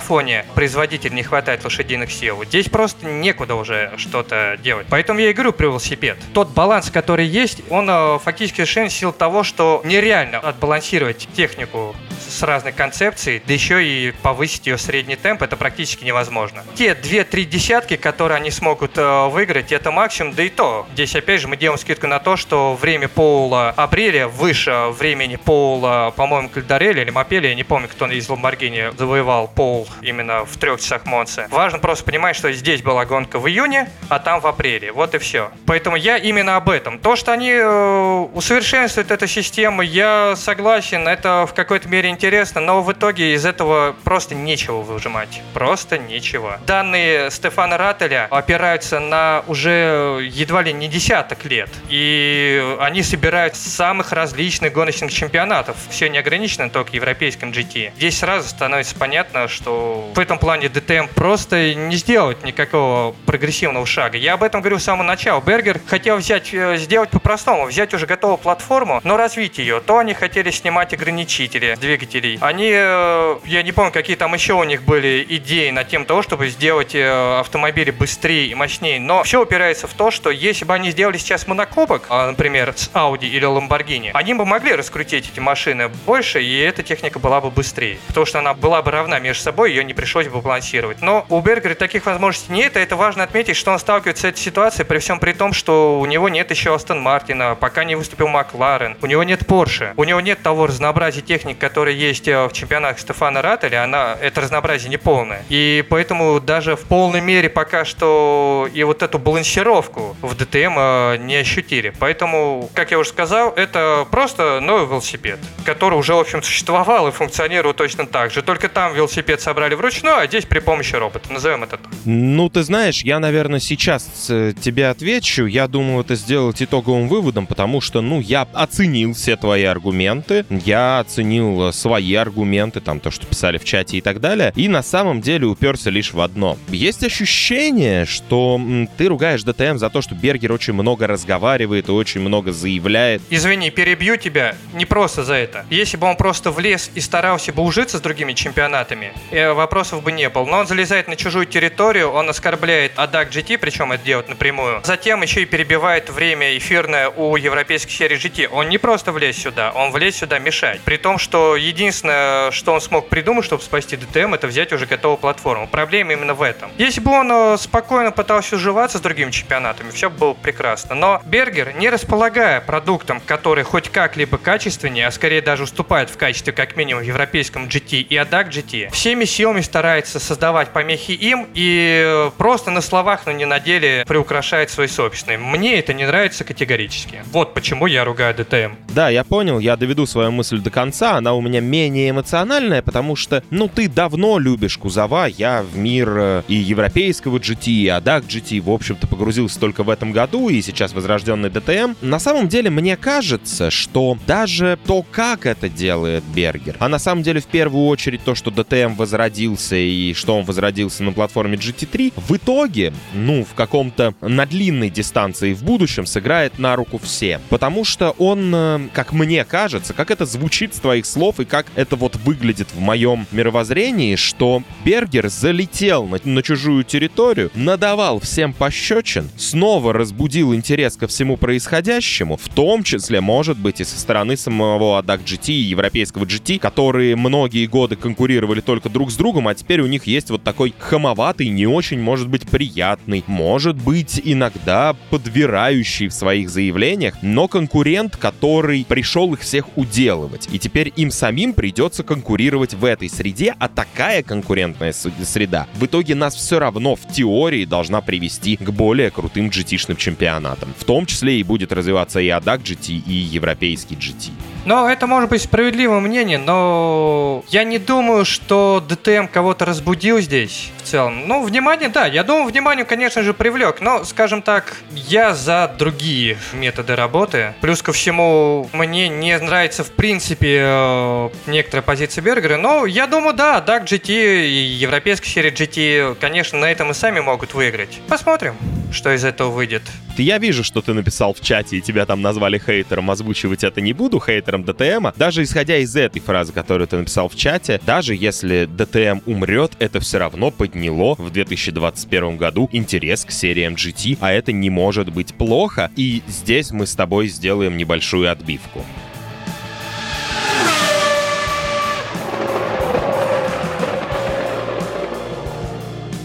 фоне производителя не хватает лошадиных сил. Здесь просто некуда уже что-то делать. Поэтому я и говорю про велосипед. Тот баланс, который есть, он э, фактически решен в силу того, что нереально отбалансировать технику с разной концепцией, да еще и повысить ее средний темп, это практически невозможно. Те 2-3 десятки, которые они смогут э, выиграть, это максимум, да и то. Здесь опять же мы делаем скидку на то, что время Поула апреля выше времени Поула, по-моему, Кальдарелли или Мапели, я не помню, кто из Ламборгини завоевал Пол именно в трех часах Монце. Важно просто понимать, что здесь была гонка в июне, а там в апреле. Вот и все. Поэтому я именно об этом. То, что они э, усовершенствуют эту систему, я согласен, это в какой-то мере интересно, но в итоге из этого просто нечего выжимать. Просто нечего. Данные Стефана Раттеля опираются на уже едва ли не десяток лет. И они собирают самых различных гоночных чемпионатов. Все не ограничено только европейским GT. Здесь сразу становится понятно, что в этом плане DTM просто не сделать никакого прогрессивного шага. Я об этом говорю с самого начала. Бергер хотел взять, э, сделать по-простому, взять уже готовую платформу, но развить ее. То они хотели снимать ограничители двигателей. Они, э, я не помню, какие там еще у них были идеи на тем того, чтобы сделать э, автомобили быстрее и мощнее. Но все упирается в то, что если бы они сделали сейчас монокопок, а, например, с Audi или Lamborghini, они бы могли раскрутить эти машины больше, и эта техника была бы быстрее. Потому что она была бы равна между собой, ее не пришлось бы балансировать. Но у Бергера таких возможностей нет, и это важно отметить, что он сталкивается с этой ситуацией при всем при том, что у него нет еще Астон Мартина, пока не выступил Макларен, у него нет Порше, у него нет того разнообразия техник, которые есть э, в чемпионатах Стефана Раттеля, она, это разнообразие не полное. И поэтому даже в полной мере пока что и вот эту балансировку в ДТМ э, не ощутили. Поэтому, как я уже сказал, это просто новый велосипед, который уже, в общем, существовал и функционировал точно так же. Только там велосипед собрали вручную, а здесь при помощи робота. Назовем это так. Ну, ты знаешь, я, наверное, сейчас э, тебе отвечу. Я думаю, это сделать итоговым выводом, потому что, ну, я оценил все твои аргументы. Я оценил э, свои аргументы, там то, что писали в чате и так далее, и на самом деле уперся лишь в одно. Есть ощущение, что ты ругаешь ДТМ за то, что Бергер очень много разговаривает и очень много заявляет. Извини, перебью тебя. Не просто за это. Если бы он просто влез и старался бы ужиться с другими чемпионатами, вопросов бы не было. Но он залезает на чужую территорию, он оскорбляет Адак GT, причем это делает напрямую. Затем еще и перебивает время эфирное у европейской серии GT. Он не просто влез сюда, он влез сюда мешать. При том, что единственное, что он смог придумать, чтобы спасти ДТМ, это взять уже готовую платформу. Проблема именно в этом. Если бы он э, спокойно пытался уживаться с другими чемпионатами, все было прекрасно. Но Бергер, не располагая продуктом, который хоть как-либо качественнее, а скорее даже уступает в качестве как минимум европейскому GT и ADAC GT, всеми силами старается создавать помехи им и э, просто на словах, но не на деле приукрашает свой собственный. Мне это не нравится категорически. Вот почему я ругаю ДТМ. Да, я понял, я доведу свою мысль до конца, она у меня менее эмоциональная, потому что, ну, ты давно любишь кузова, я в мир э, и европейского GT, и ADAC GT, в общем-то, погрузился только в этом году, и сейчас возрожденный DTM. На самом деле, мне кажется, что даже то, как это делает Бергер, а на самом деле, в первую очередь, то, что DTM возродился и что он возродился на платформе GT3, в итоге, ну, в каком-то на длинной дистанции в будущем сыграет на руку всем. Потому что он, э, как мне кажется, как это звучит с твоих слов и как это вот выглядит в моем мировоззрении, что Бергер залетел на, на чужую территорию, надавал всем пощечин, снова разбудил интерес ко всему происходящему, в том числе, может быть, и со стороны самого ADAC GT и европейского GT, которые многие годы конкурировали только друг с другом, а теперь у них есть вот такой хамоватый, не очень, может быть, приятный, может быть, иногда подвирающий в своих заявлениях, но конкурент, который пришел их всех уделывать. И теперь им самим придется конкурировать в этой среде, а такая конкурентная среда в итоге нас все равно в теории должна привести к более крутым GT-шным чемпионатам. В том числе и будет развиваться и ADAC GT, и европейский GT. Но это может быть справедливое мнение, но я не думаю, что ДТМ кого-то разбудил здесь в целом. Ну, внимание, да, я думаю, внимание, конечно же, привлек, но, скажем так, я за другие методы работы. Плюс ко всему, мне не нравится, в принципе, э, некоторая позиция Бергера, но я думаю, да, DAC GT и европейская серия GT, конечно, на этом и сами могут выиграть. Посмотрим, что из этого выйдет. Я вижу, что ты написал в чате, и тебя там назвали хейтером, озвучивать это не буду, хейтером ДТМа. Даже исходя из этой фразы, которую ты написал в чате, даже если ДТМ умрет, это все равно подняло в 2021 году интерес к сериям GT, а это не может быть плохо, и здесь мы с тобой сделаем небольшую отбивку.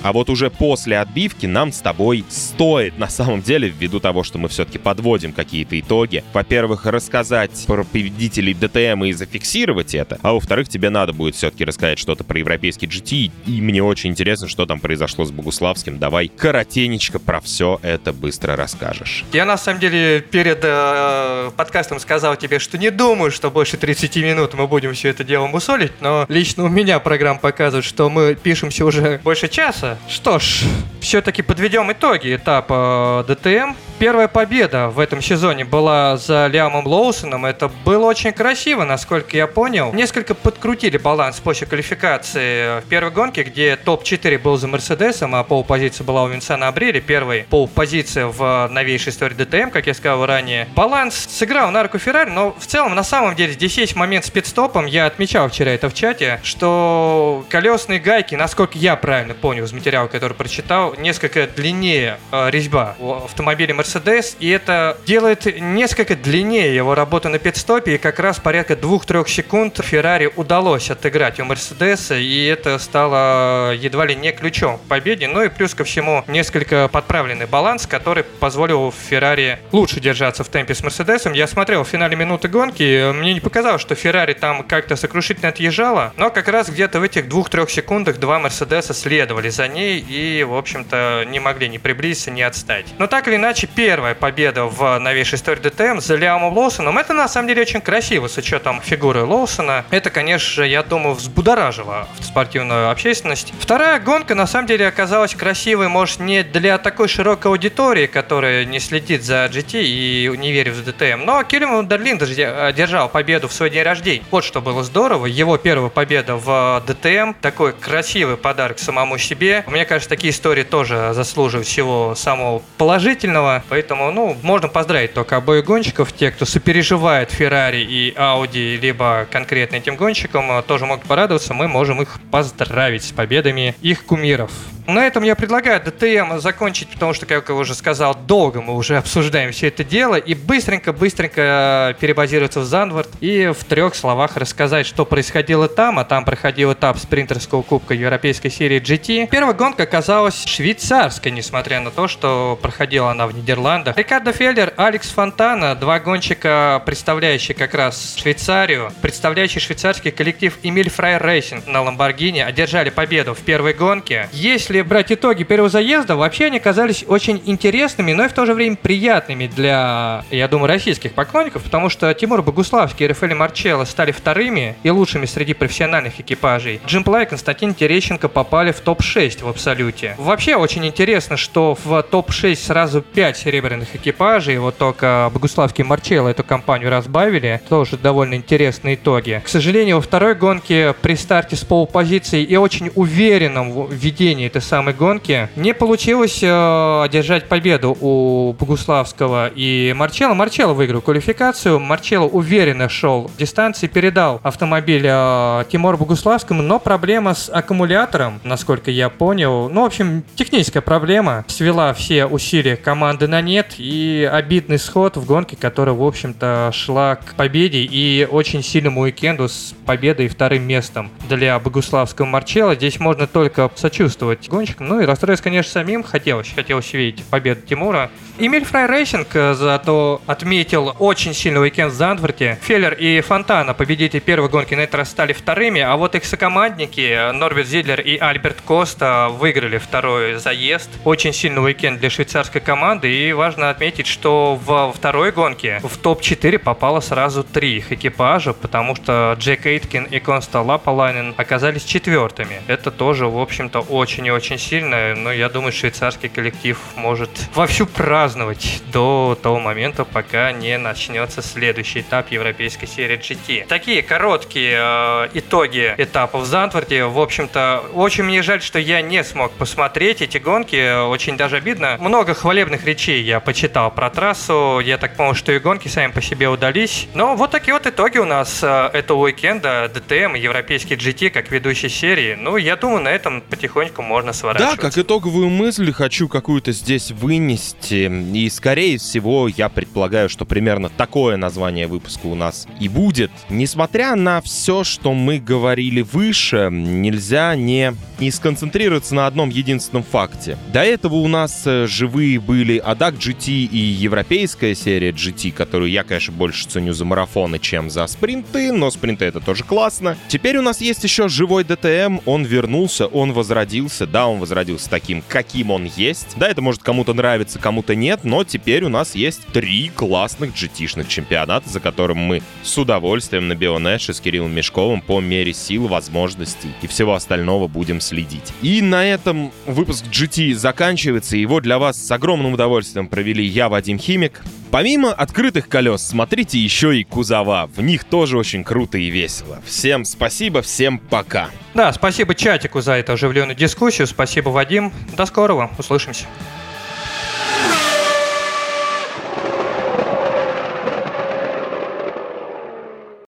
А вот уже после отбивки нам с тобой стоит, на самом деле, ввиду того, что мы все-таки подводим какие-то итоги, во-первых, рассказать про победителей ДТМ и зафиксировать это, а во-вторых, тебе надо будет все-таки рассказать что-то про европейский GT, и мне очень интересно, что там произошло с Богуславским. Давай коротенечко про все это быстро расскажешь. Я на самом деле перед э, подкастом сказал тебе, что не думаю, что больше 30 минут мы будем все это дело мусолить, но лично у меня программа показывает, что мы пишемся уже больше часа. Что ж, все-таки подведем итоги этапа ДТМ. Первая победа в этом сезоне была за Лиамом Лоусоном. Это было очень красиво, насколько я понял. Несколько подкрутили баланс после квалификации в первой гонке, где топ-4 был за Мерседесом, а пол-позиция была у Винсана Абрели. Первый пол-позиция в новейшей истории ДТМ, как я сказал ранее. Баланс сыграл на руку Феррари, но в целом, на самом деле, здесь есть момент с пидстопом. Я отмечал вчера это в чате, что колесные гайки, насколько я правильно понял из материала, который прочитал, несколько длиннее э, резьба у автомобиля Mercedes, и это делает несколько длиннее его работу на пидстопе, и как раз порядка 2-3 секунд Феррари удалось отыграть у Мерседеса, и это стало едва ли не ключом к победе. Ну и плюс ко всему несколько подправленный баланс, который позволил Феррари лучше держаться в темпе с Мерседесом. Я смотрел в финале минуты гонки, мне не показалось, что Феррари там как-то сокрушительно отъезжала, но как раз где-то в этих 2-3 секундах два Мерседеса следовали за ней и, в общем-то, не могли ни приблизиться, ни отстать. Но так или иначе, первая победа в новейшей истории ДТМ за Лиамом Лоусоном. Это на самом деле очень красиво с учетом фигуры Лоусона. Это, конечно, я думаю, взбудоражило спортивную общественность. Вторая гонка на самом деле оказалась красивой, может, не для такой широкой аудитории, которая не следит за GT и не верит в ДТМ, но Киллиан Дарлин одержал победу в свой день рождения. Вот что было здорово. Его первая победа в ДТМ, такой красивый подарок самому себе. Мне кажется, такие истории тоже заслуживают всего самого положительного. Поэтому, ну, можно поздравить только обоих гонщиков. Те, кто сопереживает Феррари и Ауди, либо конкретно этим гонщикам, тоже могут порадоваться. Мы можем их поздравить с победами их кумиров. На этом я предлагаю ДТМ закончить, потому что, как я уже сказал, долго мы уже обсуждаем все это дело, и быстренько-быстренько перебазироваться в Зандвард и в трех словах рассказать, что происходило там, а там проходил этап спринтерского кубка Европейской серии GT. Первая гонка оказалась швейцарской, несмотря на то, что проходила она в Нидерландах. Рикардо Феллер, Алекс Фонтана, два гонщика, представляющие как раз Швейцарию, представляющие швейцарский коллектив Emil Frey Racing на Ламборгини, одержали победу в первой гонке. Если брать итоги первого заезда, вообще они казались очень интересными, но и в то же время приятными для, я думаю, российских поклонников, потому что Тимур Богуславский и Рафаэле Марчелло стали вторыми и лучшими среди профессиональных экипажей. Джим Пла и Константин Терещенко попали в топ-6 в абсолюте. Вообще очень интересно, что в топ-6 сразу 5 серебряных экипажей, вот только Богуславский и Марчелло эту компанию разбавили, тоже довольно интересные итоги. К сожалению, во второй гонке при старте с поул-позиции и очень уверенном ведении этой самой гонки. Не получилось э, одержать победу у Богуславского и Марчелло. Марчелло выиграл квалификацию. Марчелло уверенно шел в дистанции, передал автомобиль э, Тимуру Богуславскому, но проблема с аккумулятором, насколько я понял, ну, в общем, техническая проблема, свела все усилия команды на нет и обидный сход в гонке, которая, в общем-то, шла к победе и очень сильному уикенду с победой и вторым местом для Богуславского Марчелла. Здесь можно только сочувствовать гонщикам. Ну и расстроиться, конечно, самим хотелось. Хотелось увидеть победу Тимура. Emil Frey Racing э, зато отметил очень сильный уикенд в Зандворте. Феллер и Фонтана, победители первой гонки, на этот раз стали вторыми, а вот их сокомандники Норберт Зидлер и Альберт Коста выиграли второй заезд. Очень сильный уикенд для швейцарской команды, и важно отметить, что во второй гонке в топ-4 попало сразу три их экипажа, потому что Джек Эйткин и Конста Лаппалайнен оказались четвертыми. Это тоже, в общем-то, очень и очень сильно, но я думаю, швейцарский коллектив может вовсю праздновать до того момента, пока не начнется следующий этап европейской серии GT. Такие короткие э, итоги этапов в Зандворте. В общем-то, очень мне жаль, что я не смог посмотреть эти гонки. Очень даже обидно. Много хвалебных речей я почитал про трассу. Я так понял, что и гонки сами по себе удались. Но вот такие вот итоги у нас э, этого уикенда. ДТМ, европейский GT, как ведущий серии. Ну, я думаю, на этом потихоньку можно сворачивать. Да, как итоговую мысль хочу какую-то здесь вынести. И, скорее всего, я предполагаю, что примерно такое название выпуска у нас и будет. Несмотря на все, что мы говорили выше, нельзя не, не сконцентрироваться на одном единственном факте. До этого у нас э, живые были ADAC GT и европейская серия GT, которую я, конечно, больше ценю за марафоны, чем за спринты, но спринты это тоже классно. Теперь у нас есть еще живой DTM, он вернулся, он возродился, да, он возродился таким, каким он есть. Да, это может кому-то нравиться, кому-то нет, но теперь у нас есть три классных GT-шных чемпионата, за которым мы с удовольствием на Бионэше с Кириллом Мешковым по мере сил, возможностей и всего остального будем следить. И на этом выпуск GT заканчивается. Его для вас с огромным удовольствием провели я, Вадим Химик. Помимо открытых колес, смотрите еще и кузова. В них тоже очень круто и весело. Всем спасибо, всем пока. Да, спасибо чатику за эту оживленную дискуссию. Спасибо, Вадим. До скорого. Услышимся.